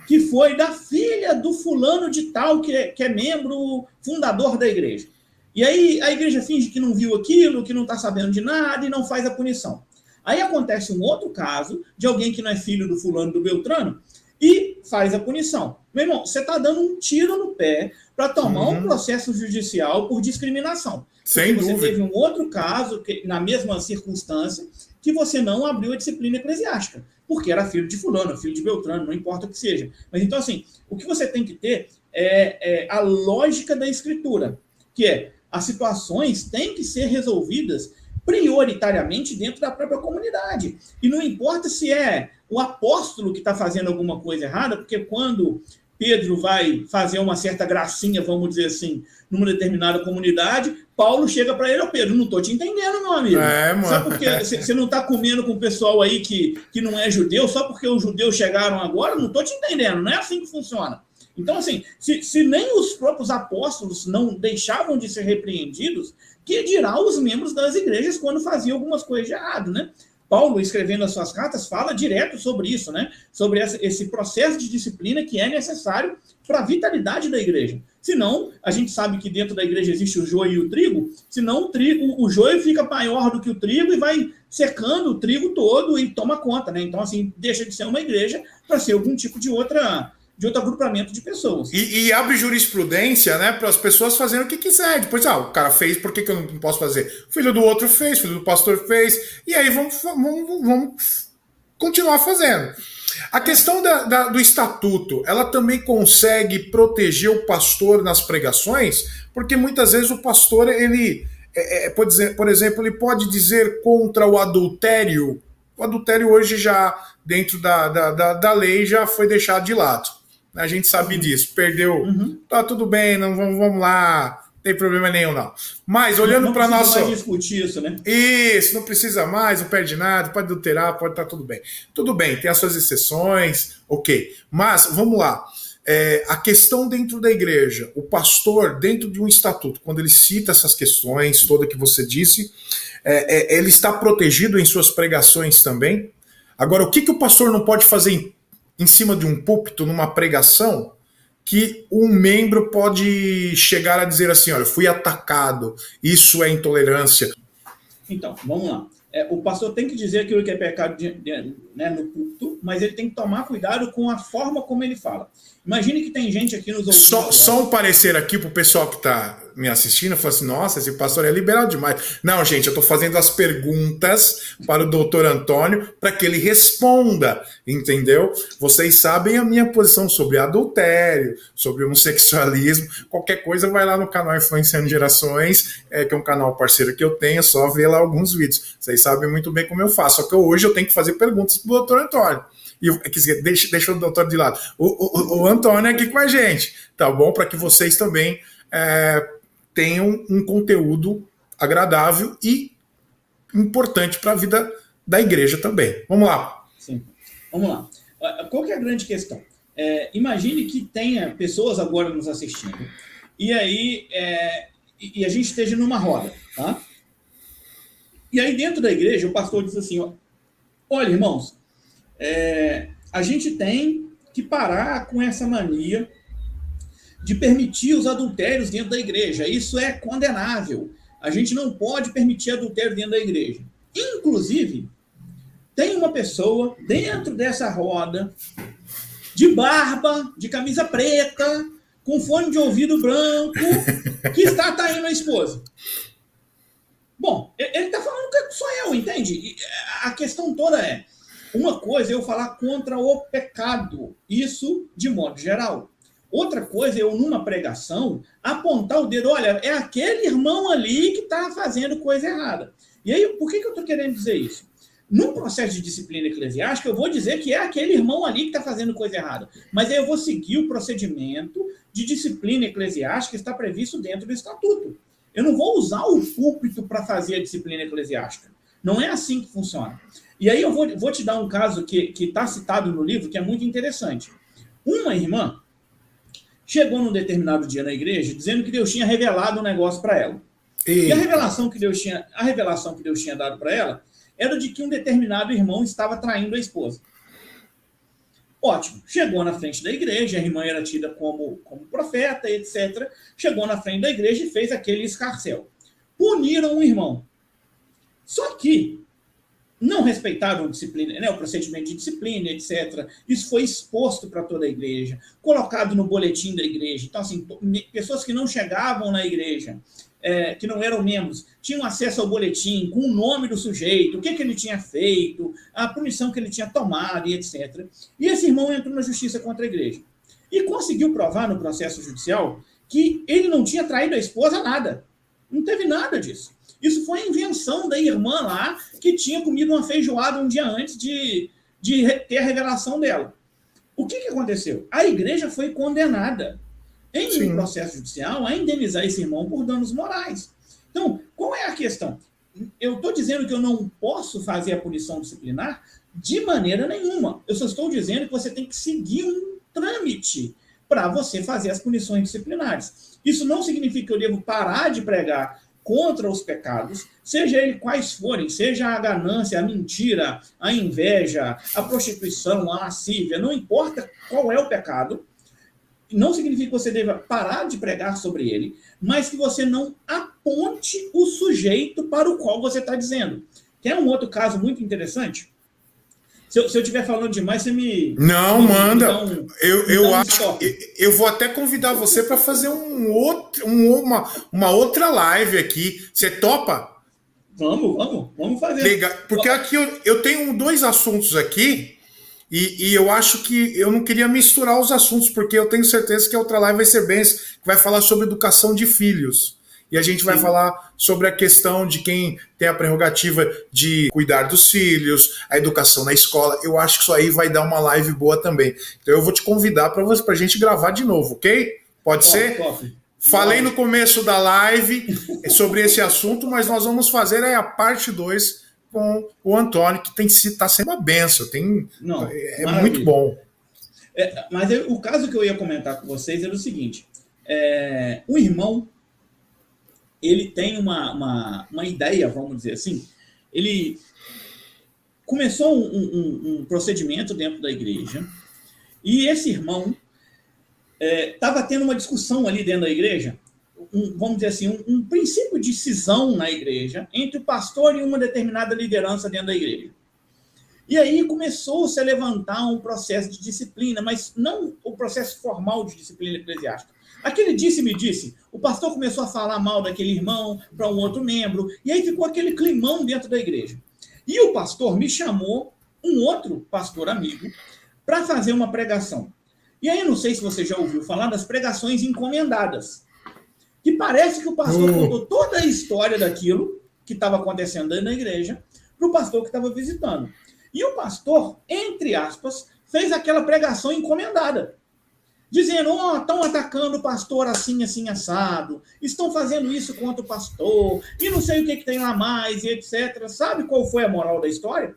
que foi da filha do fulano de tal que é, que é membro fundador da igreja. E aí a igreja finge que não viu aquilo, que não está sabendo de nada e não faz a punição. Aí acontece um outro caso de alguém que não é filho do fulano do Beltrano e faz a punição. Meu irmão, você está dando um tiro no pé para tomar uhum. um processo judicial por discriminação. Sem dúvida. Você teve um outro caso, que, na mesma circunstância, que você não abriu a disciplina eclesiástica, porque era filho de fulano, filho de Beltrano, não importa o que seja. Mas então, assim, o que você tem que ter é, é a lógica da escritura, que é as situações têm que ser resolvidas prioritariamente dentro da própria comunidade. E não importa se é o apóstolo que está fazendo alguma coisa errada, porque quando Pedro vai fazer uma certa gracinha, vamos dizer assim, numa determinada comunidade, Paulo chega para ele, ô Pedro, não estou te entendendo, meu amigo. É, mano. Só porque você não está comendo com o pessoal aí que, que não é judeu, só porque os judeus chegaram agora, não estou te entendendo, não é assim que funciona. Então, assim, se, se nem os próprios apóstolos não deixavam de ser repreendidos, que dirá os membros das igrejas quando faziam algumas coisas de errado, né? Paulo, escrevendo as suas cartas, fala direto sobre isso, né? Sobre esse processo de disciplina que é necessário para a vitalidade da igreja. Senão, a gente sabe que dentro da igreja existe o joio e o trigo, senão o trigo, o joio fica maior do que o trigo e vai secando o trigo todo e toma conta, né? Então, assim, deixa de ser uma igreja para ser algum tipo de outra de outro agrupamento de pessoas. E, e abre jurisprudência, né, para as pessoas fazerem o que quiser. Depois, ah, o cara fez, por que, que eu não posso fazer? Filho do outro fez, filho do pastor fez, e aí vamos, vamos, vamos continuar fazendo. A questão da, da, do estatuto, ela também consegue proteger o pastor nas pregações, porque muitas vezes o pastor, ele, é, é, pode dizer, por exemplo, ele pode dizer contra o adultério. O adultério hoje já, dentro da, da, da, lei, já foi deixado de lado. A gente sabe uhum. disso. Perdeu. Uhum. Tá tudo bem, não vamos, vamos lá. Não tem problema nenhum, não. Mas olhando para nosso. Não discutir isso, né? Isso, não precisa mais, não perde nada, pode adulterar, pode estar tá tudo bem. Tudo bem, tem as suas exceções, ok. Mas vamos lá. É, a questão dentro da igreja, o pastor, dentro de um estatuto, quando ele cita essas questões, toda que você disse, é, é, ele está protegido em suas pregações também. Agora, o que, que o pastor não pode fazer em em cima de um púlpito, numa pregação, que um membro pode chegar a dizer assim: olha, fui atacado, isso é intolerância. Então, vamos lá. É, o pastor tem que dizer aquilo que é pecado de, de, né, no culto, mas ele tem que tomar cuidado com a forma como ele fala. Imagine que tem gente aqui nos ouvindo. Só, só um parecer aqui para o pessoal que está me assistindo, falou assim: nossa, esse pastor é liberal demais. Não, gente, eu estou fazendo as perguntas para o doutor Antônio para que ele responda, entendeu? Vocês sabem a minha posição sobre adultério, sobre homossexualismo. Qualquer coisa, vai lá no canal Influenciando Gerações, é, que é um canal parceiro que eu tenho, é só ver lá alguns vídeos. Vocês sabem muito bem como eu faço. Só que hoje eu tenho que fazer perguntas para o doutor Antônio. E, dizer, deixa, deixa o doutor de lado. O, o, o Antônio é aqui com a gente, tá bom? Para que vocês também é, tenham um conteúdo agradável e importante para a vida da igreja também. Vamos lá. Sim. Vamos lá. Qual que é a grande questão? É, imagine que tenha pessoas agora nos assistindo e aí é, e a gente esteja numa roda, tá? E aí dentro da igreja o pastor diz assim, ó, olha irmãos, é, a gente tem que parar com essa mania de permitir os adultérios dentro da igreja. Isso é condenável. A gente não pode permitir adultério dentro da igreja. Inclusive, tem uma pessoa dentro dessa roda, de barba, de camisa preta, com fone de ouvido branco, que está traindo a esposa. Bom, ele está falando que sou eu, entende? A questão toda é: uma coisa é eu falar contra o pecado, isso de modo geral. Outra coisa eu, numa pregação, apontar o dedo, olha, é aquele irmão ali que está fazendo coisa errada. E aí, por que, que eu estou querendo dizer isso? Num processo de disciplina eclesiástica, eu vou dizer que é aquele irmão ali que está fazendo coisa errada. Mas aí eu vou seguir o procedimento de disciplina eclesiástica que está previsto dentro do estatuto. Eu não vou usar o púlpito para fazer a disciplina eclesiástica. Não é assim que funciona. E aí eu vou, vou te dar um caso que está citado no livro, que é muito interessante. Uma irmã chegou num determinado dia na igreja dizendo que Deus tinha revelado um negócio para ela. Eita. E a revelação que Deus tinha, a revelação que Deus tinha dado para ela era de que um determinado irmão estava traindo a esposa. Ótimo. Chegou na frente da igreja, a irmã era tida como, como profeta, etc. Chegou na frente da igreja e fez aquele escarcel. Puniram o irmão. Só que não respeitaram disciplina, né, o procedimento de disciplina, etc. Isso foi exposto para toda a igreja, colocado no boletim da igreja. Então, assim, pessoas que não chegavam na igreja, é, que não eram membros, tinham acesso ao boletim com o nome do sujeito, o que, que ele tinha feito, a punição que ele tinha tomado e etc. E esse irmão entrou na justiça contra a igreja. E conseguiu provar no processo judicial que ele não tinha traído a esposa nada. Não teve nada disso. Isso foi a invenção da irmã lá, que tinha comido uma feijoada um dia antes de, de ter a revelação dela. O que, que aconteceu? A igreja foi condenada em Sim. um processo judicial a indenizar esse irmão por danos morais. Então, qual é a questão? Eu estou dizendo que eu não posso fazer a punição disciplinar de maneira nenhuma. Eu só estou dizendo que você tem que seguir um trâmite para você fazer as punições disciplinares. Isso não significa que eu devo parar de pregar contra os pecados, seja ele quais forem, seja a ganância, a mentira, a inveja, a prostituição, a lascívia, não importa qual é o pecado, não significa que você deva parar de pregar sobre ele, mas que você não aponte o sujeito para o qual você está dizendo. Quer um outro caso muito interessante? Se eu, estiver falando demais, você me. Não, me, manda. um, eu eu um acho. Eu, eu vou até convidar você para fazer um outro, um, uma, uma outra live aqui. Você topa? Vamos, vamos, vamos fazer. Legal. Porque aqui eu, eu tenho dois assuntos aqui. E, e, eu acho que eu não queria misturar os assuntos, porque eu tenho certeza que a outra live vai ser bem, que vai falar sobre educação de filhos e a gente vai falar sobre a questão de quem tem a prerrogativa de cuidar dos filhos, a educação na escola. Eu acho que isso aí vai dar uma live boa também. Então eu vou te convidar para a gente gravar de novo, ok? Pode ser? Falei no começo da live sobre esse assunto, mas nós vamos fazer aí a parte 2 com o Antônio, que está sendo uma benção. Tem, Não, é maravilha. muito bom. É, mas eu, o caso que eu ia comentar com vocês era o seguinte: é, um irmão ele tem uma, uma, uma ideia, vamos dizer assim, ele começou um, um, um procedimento dentro da igreja e esse irmão estava é, tendo uma discussão ali dentro da igreja, um, vamos dizer assim, um, um, princípio de cisão na igreja entre o pastor e uma determinada liderança dentro da igreja. E aí começou-se a levantar um processo de disciplina, mas não o processo formal de disciplina eclesiástica, Aquele disse-me disse, o pastor começou a falar mal daquele irmão para um outro membro, e aí ficou aquele climão dentro da igreja. E o pastor me chamou, um outro pastor amigo, para fazer uma pregação. E aí, não sei se você já ouviu falar das pregações encomendadas. Que parece que o pastor hum. contou toda a história daquilo que estava acontecendo na igreja para o pastor que estava visitando. E o pastor, entre aspas, fez aquela pregação encomendada dizendo: ó, oh, estão atacando o pastor assim, assim, assado, estão fazendo isso contra o pastor, e não sei o que, que tem lá mais, e etc. Sabe qual foi a moral da história?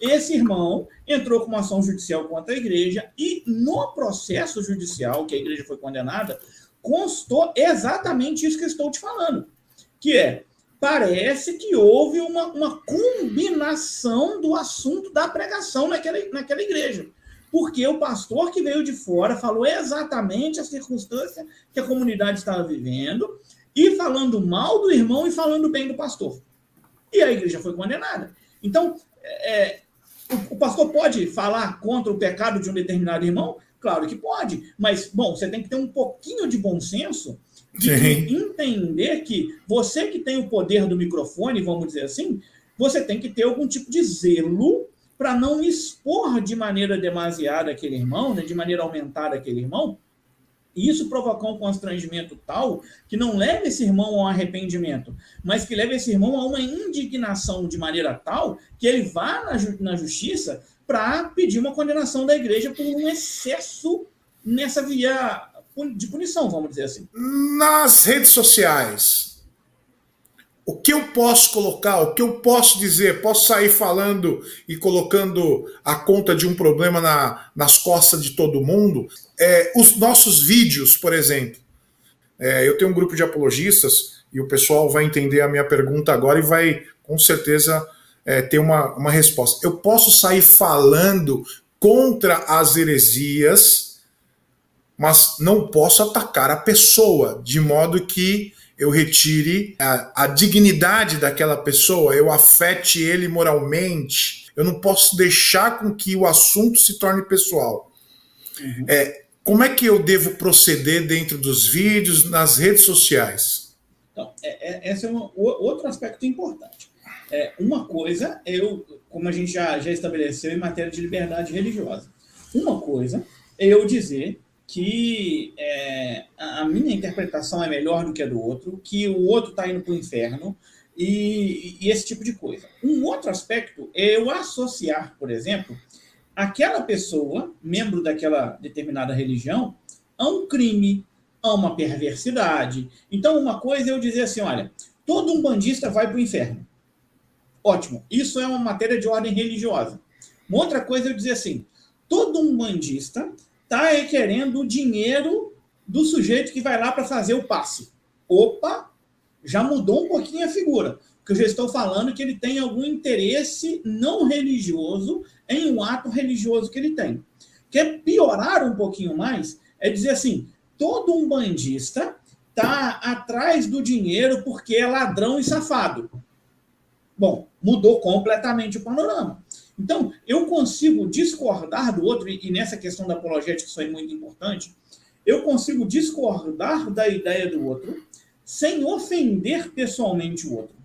Esse irmão entrou com uma ação judicial contra a igreja, e no processo judicial, que a igreja foi condenada, constou exatamente isso que eu estou te falando. Que é, parece que houve uma, uma combinação do assunto da pregação naquela, naquela igreja porque o pastor que veio de fora falou exatamente a circunstância que a comunidade estava vivendo, e falando mal do irmão e falando bem do pastor. E a igreja foi condenada. Então, é, o, o, pastor pode falar contra o pecado de um determinado irmão? Claro que pode, mas, bom, você tem que ter um pouquinho de bom senso de entender que você que tem o poder do microfone, vamos dizer assim, você tem que ter algum tipo de zelo para não expor de maneira demasiada aquele irmão, né, de maneira aumentada aquele irmão, e isso provocar um constrangimento tal que não leve esse irmão ao arrependimento, mas que leve esse irmão a uma indignação de maneira tal que ele vá na, ju na justiça para pedir uma condenação da igreja por um excesso nessa via de punição, vamos dizer assim. Nas redes sociais, o que eu posso colocar, o que eu posso dizer, posso sair falando e colocando a conta de um problema na, nas costas de todo mundo. É, os nossos vídeos, por exemplo. É, eu tenho um grupo de apologistas e o pessoal vai entender a minha pergunta agora e vai, com certeza, é, ter uma, uma resposta. Eu posso sair falando contra as heresias, mas não posso atacar a pessoa, de modo que eu retire a, a dignidade daquela pessoa, eu afete ele moralmente. Eu não posso deixar com que o assunto se torne pessoal. Uhum. É, como é que eu devo proceder dentro dos vídeos, nas redes sociais? Então, é, é, esse é um, outro aspecto importante. É, uma coisa, eu, como a gente já, já estabeleceu em matéria de liberdade religiosa, uma coisa é eu dizer que é, a minha interpretação é melhor do que a do outro, que o outro está indo para o inferno e, e, esse tipo de coisa. Um outro aspecto é eu associar, por exemplo, aquela pessoa, membro daquela determinada religião, a um crime, a uma perversidade. Então, uma coisa é eu dizer assim: olha, todo um bandista vai para o inferno. Ótimo, isso é uma matéria de ordem religiosa. Uma outra coisa é eu dizer assim: todo um bandista está requerendo o dinheiro do sujeito que vai lá para fazer o passe. Opa, já mudou um pouquinho a figura. Porque eu já estou falando que ele tem algum interesse não religioso em um ato religioso que ele tem. Quer piorar um pouquinho mais? É dizer assim: todo um bandista está atrás do dinheiro porque é ladrão e safado. Bom, mudou completamente o panorama. Então, eu consigo discordar do outro, e nessa questão da apologética isso é muito importante, eu consigo discordar da ideia do outro sem ofender pessoalmente o outro.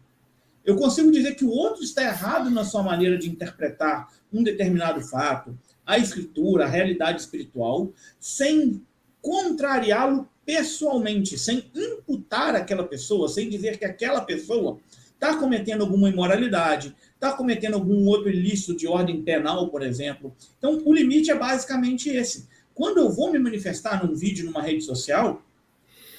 Eu consigo dizer que o outro está errado na sua maneira de interpretar um determinado fato, a escritura, a realidade espiritual, sem contrariá-lo pessoalmente, sem imputar aquela pessoa, sem dizer que aquela pessoa está cometendo alguma imoralidade, está cometendo algum outro ilícito de ordem penal, por exemplo. Então, o limite é basicamente esse. Quando eu vou me manifestar num vídeo, numa rede social,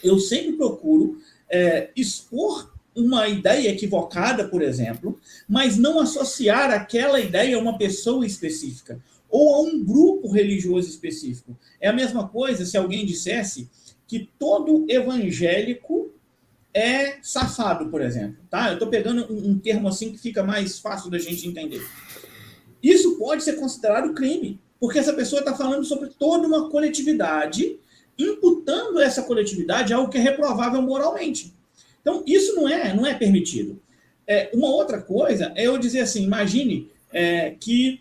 eu sempre procuro é, expor uma ideia equivocada, por exemplo, mas não associar aquela ideia a uma pessoa específica ou a um grupo religioso específico. É a mesma coisa se alguém dissesse que todo evangélico é safado, por exemplo. Tá? Eu estou pegando um, um, termo assim que fica mais fácil da gente entender. Isso pode ser considerado crime, porque essa pessoa está falando sobre toda uma coletividade, imputando essa coletividade algo que é reprovável moralmente. Então, isso não é, não é permitido. É, uma outra coisa é eu dizer assim: imagine é, que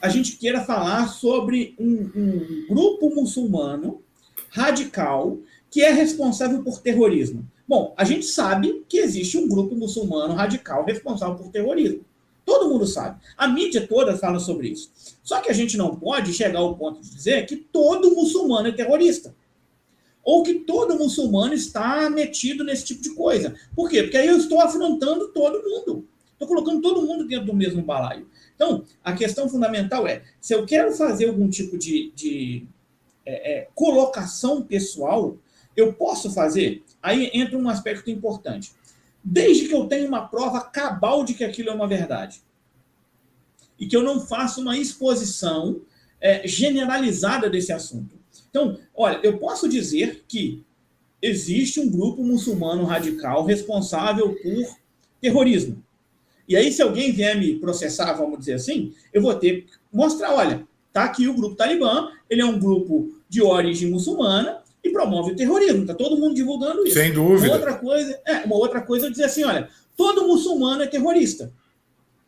a gente queira falar sobre um, um grupo muçulmano radical que é responsável por terrorismo. Bom, a gente sabe que existe um grupo muçulmano radical responsável por terrorismo. Todo mundo sabe. A mídia toda fala sobre isso. Só que a gente não pode chegar ao ponto de dizer que todo muçulmano é terrorista. Ou que todo muçulmano está metido nesse tipo de coisa. Por quê? Porque aí eu estou afrontando todo mundo. Estou colocando todo mundo dentro do mesmo balaio. Então, a questão fundamental é: se eu quero fazer algum tipo de, de é, é, colocação pessoal, eu posso fazer? Aí entra um aspecto importante. Desde que eu tenha uma prova cabal de que aquilo é uma verdade. E que eu não faça uma exposição é, generalizada desse assunto. Então, olha, eu posso dizer que existe um grupo muçulmano radical responsável por terrorismo. E aí, se alguém vier me processar, vamos dizer assim, eu vou ter que mostrar, olha, tá aqui o grupo Talibã, ele é um grupo de origem muçulmana e promove o terrorismo. Tá todo mundo divulgando isso. Sem dúvida. Uma outra coisa, é, uma outra coisa é dizer assim, olha, todo muçulmano é terrorista.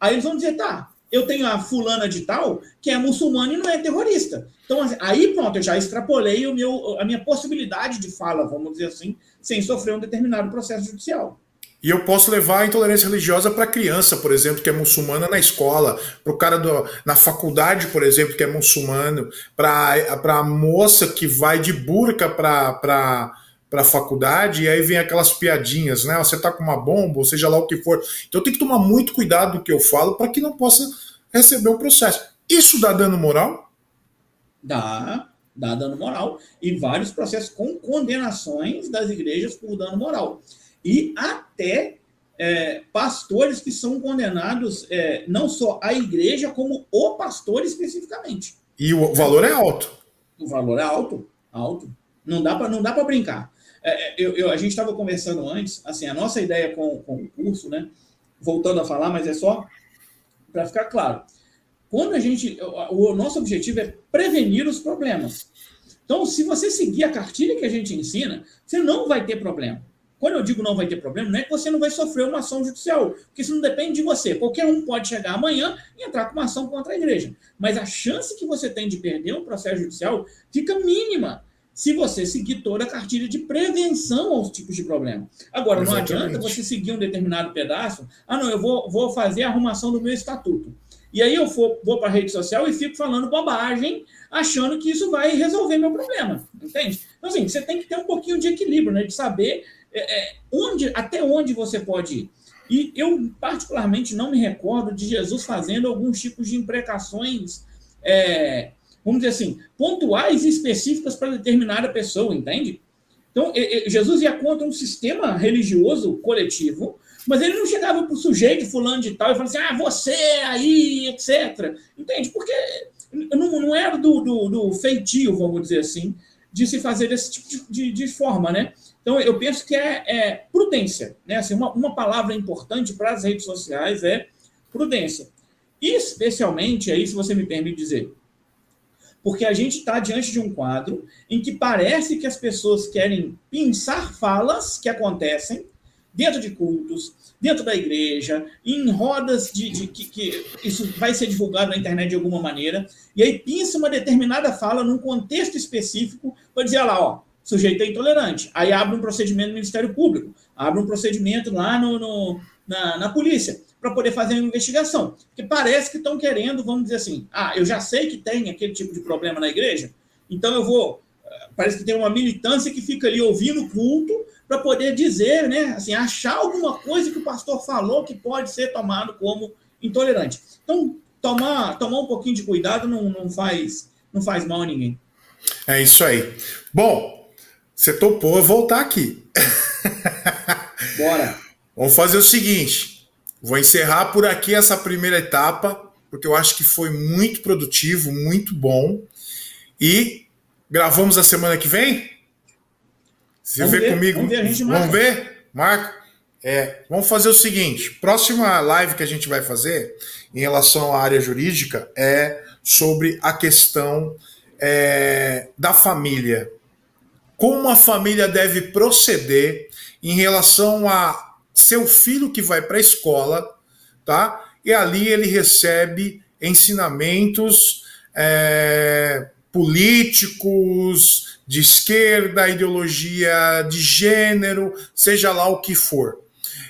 Aí eles vão dizer, tá, eu tenho a fulana de tal que é muçulmana e não é terrorista. Então, assim, aí pronto, eu já extrapolei o meu, a minha possibilidade de fala, vamos dizer assim, sem sofrer um determinado processo judicial. E eu posso levar a intolerância religiosa para a criança, por exemplo, que é muçulmana na escola, para o cara do, na faculdade, por exemplo, que é muçulmano, para a moça que vai de burca para a faculdade e aí vem aquelas piadinhas, né? Você tá com uma bomba, ou seja lá o que for. Então tenho que tomar muito cuidado do que eu falo para que não possa receber o processo. Isso dá dano moral? Dá, dá dano moral. E vários processos com condenações das igrejas por dano moral e até é, pastores que são condenados, é, não só a igreja, como o pastor especificamente. E o valor é alto. O valor é alto, alto. Não dá para não dá para brincar. É, é, eu, eu, a gente estava conversando antes, assim, a nossa ideia com, com o curso, né? Voltando a falar, mas é só para ficar claro. Quando a gente, o, o nosso objetivo é prevenir os problemas. Então, se você seguir a cartilha que a gente ensina, você não vai ter problema. Quando eu digo não vai ter problema, não é que você não vai sofrer uma ação judicial, porque isso não depende de você. Qualquer um pode chegar amanhã e entrar com uma ação contra a igreja. Mas a chance que você tem de perder um processo judicial fica mínima se você seguir toda a cartilha de prevenção aos tipos de problema. Agora, Exatamente. não adianta você seguir um determinado pedaço. Ah, não, eu vou, vou fazer a arrumação do meu estatuto. E aí eu for, vou para a rede social e fico falando bobagem, achando que isso vai resolver meu problema. Entende? Então, assim, você tem que ter um pouquinho de equilíbrio, né? De saber é, é, onde, até onde você pode ir. E eu, particularmente, não me recordo de Jesus fazendo alguns tipos de imprecações, é, vamos dizer assim, pontuais e específicas para determinada pessoa, entende? Então, Jesus ia contra um sistema religioso coletivo, mas ele não chegava para o sujeito fulano de tal e falava assim, ah, você aí, etc. Entende? Porque não, não era do, do, do, feitio, vamos dizer assim, de se fazer desse tipo de, de, de forma, né? Então, eu penso que é, é prudência, né? Assim, uma, uma palavra importante para as redes sociais é prudência. Especialmente, aí, se você me permite dizer, porque a gente está diante de um quadro em que parece que as pessoas querem pensar falas que acontecem dentro de cultos, dentro da igreja, em rodas de, de que, que, isso vai ser divulgado na internet de alguma maneira, e aí pinça uma determinada fala num contexto específico para dizer lá, ó, sujeito é intolerante. Aí abre um procedimento no Ministério Público, abre um procedimento lá no, no na, na polícia, para poder fazer uma investigação. Porque parece que estão querendo, vamos dizer assim, ah, eu já sei que tem aquele tipo de problema na igreja, então eu vou. Eh, parece que tem uma militância que fica ali ouvindo o culto para poder dizer, né, assim, achar alguma coisa que o pastor falou que pode ser tomado como intolerante. Então, tomar, tomar um pouquinho de cuidado não, não, faz, não faz mal a ninguém. É isso aí. Bom, você topou voltar aqui. Bora. Vamos fazer o seguinte: vou encerrar por aqui essa primeira etapa, porque eu acho que foi muito produtivo, muito bom. E gravamos a semana que vem? Você vamos vê ver, comigo? Vamos ver, a gente marca. Vamos ver? Marco? É, vamos fazer o seguinte: próxima live que a gente vai fazer em relação à área jurídica é sobre a questão é, da família. Como a família deve proceder em relação a seu filho que vai para a escola, tá? E ali ele recebe ensinamentos é, políticos, de esquerda, ideologia de gênero, seja lá o que for.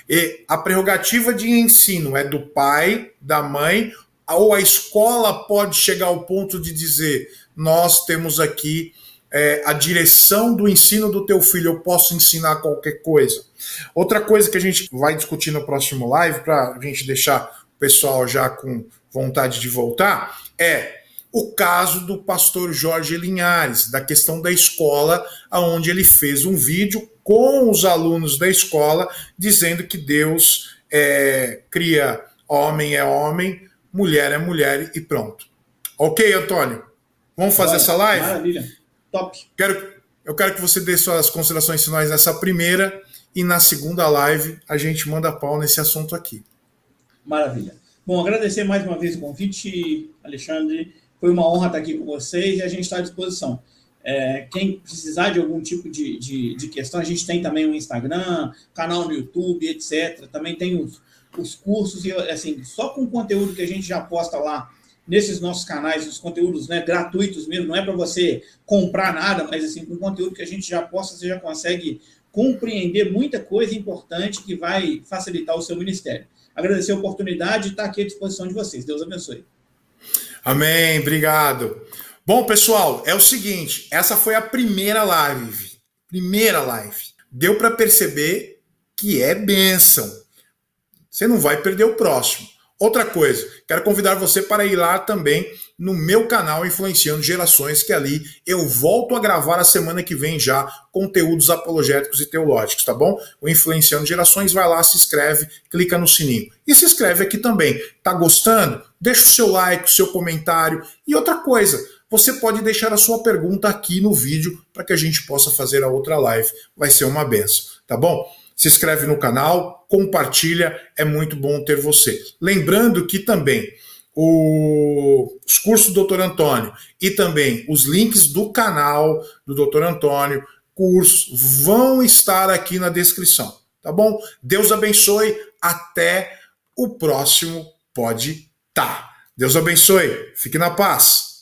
E a prerrogativa de ensino é do pai, da mãe, ou a escola pode chegar ao ponto de dizer: nós temos aqui é, a direção do ensino do teu filho, eu posso ensinar qualquer coisa. Outra coisa que a gente vai discutir no próximo live, para a gente deixar o pessoal já com vontade de voltar, é o caso do pastor Jorge Linhares, da questão da escola, aonde ele fez um vídeo com os alunos da escola dizendo que Deus é, cria homem é homem, mulher é mulher e pronto. Ok, Antônio? Vamos fazer Olha, essa live? Maravilha. Top. Quero, eu quero que você dê suas considerações finais nessa primeira e na segunda live a gente manda pau nesse assunto aqui. Maravilha. Bom, agradecer mais uma vez o convite, Alexandre. Foi uma honra estar aqui com vocês e a gente está à disposição. É, quem precisar de algum tipo de, de, de, questão, a gente tem também o um Instagram, canal no YouTube, etc. Também tem os, os cursos, e assim, só com o conteúdo que a gente já posta lá nesses nossos canais, os conteúdos né, gratuitos mesmo, não é para você comprar nada, mas assim, com conteúdo que a gente já posta, você já consegue compreender muita coisa importante que vai facilitar o seu ministério. Agradecer a oportunidade e estar aqui à disposição de vocês. Deus abençoe. Amém, obrigado. Bom, pessoal, é o seguinte, essa foi a primeira live, primeira live. Deu para perceber que é bênção. Você não vai perder o próximo. Outra coisa, quero convidar você para ir lá também no meu canal Influenciando Gerações, que ali eu volto a gravar a semana que vem já conteúdos apologéticos e teológicos, tá bom? O Influenciando Gerações, vai lá, se inscreve, clica no sininho. E se inscreve aqui também. Tá gostando? Deixa o seu like, o seu comentário. E outra coisa, você pode deixar a sua pergunta aqui no vídeo para que a gente possa fazer a outra live. Vai ser uma benção, tá bom? se inscreve no canal, compartilha, é muito bom ter você. Lembrando que também o, os cursos do Dr. Antônio e também os links do canal do Dr. Antônio, cursos, vão estar aqui na descrição, tá bom? Deus abençoe, até o próximo Pode Tá. Deus abençoe, fique na paz.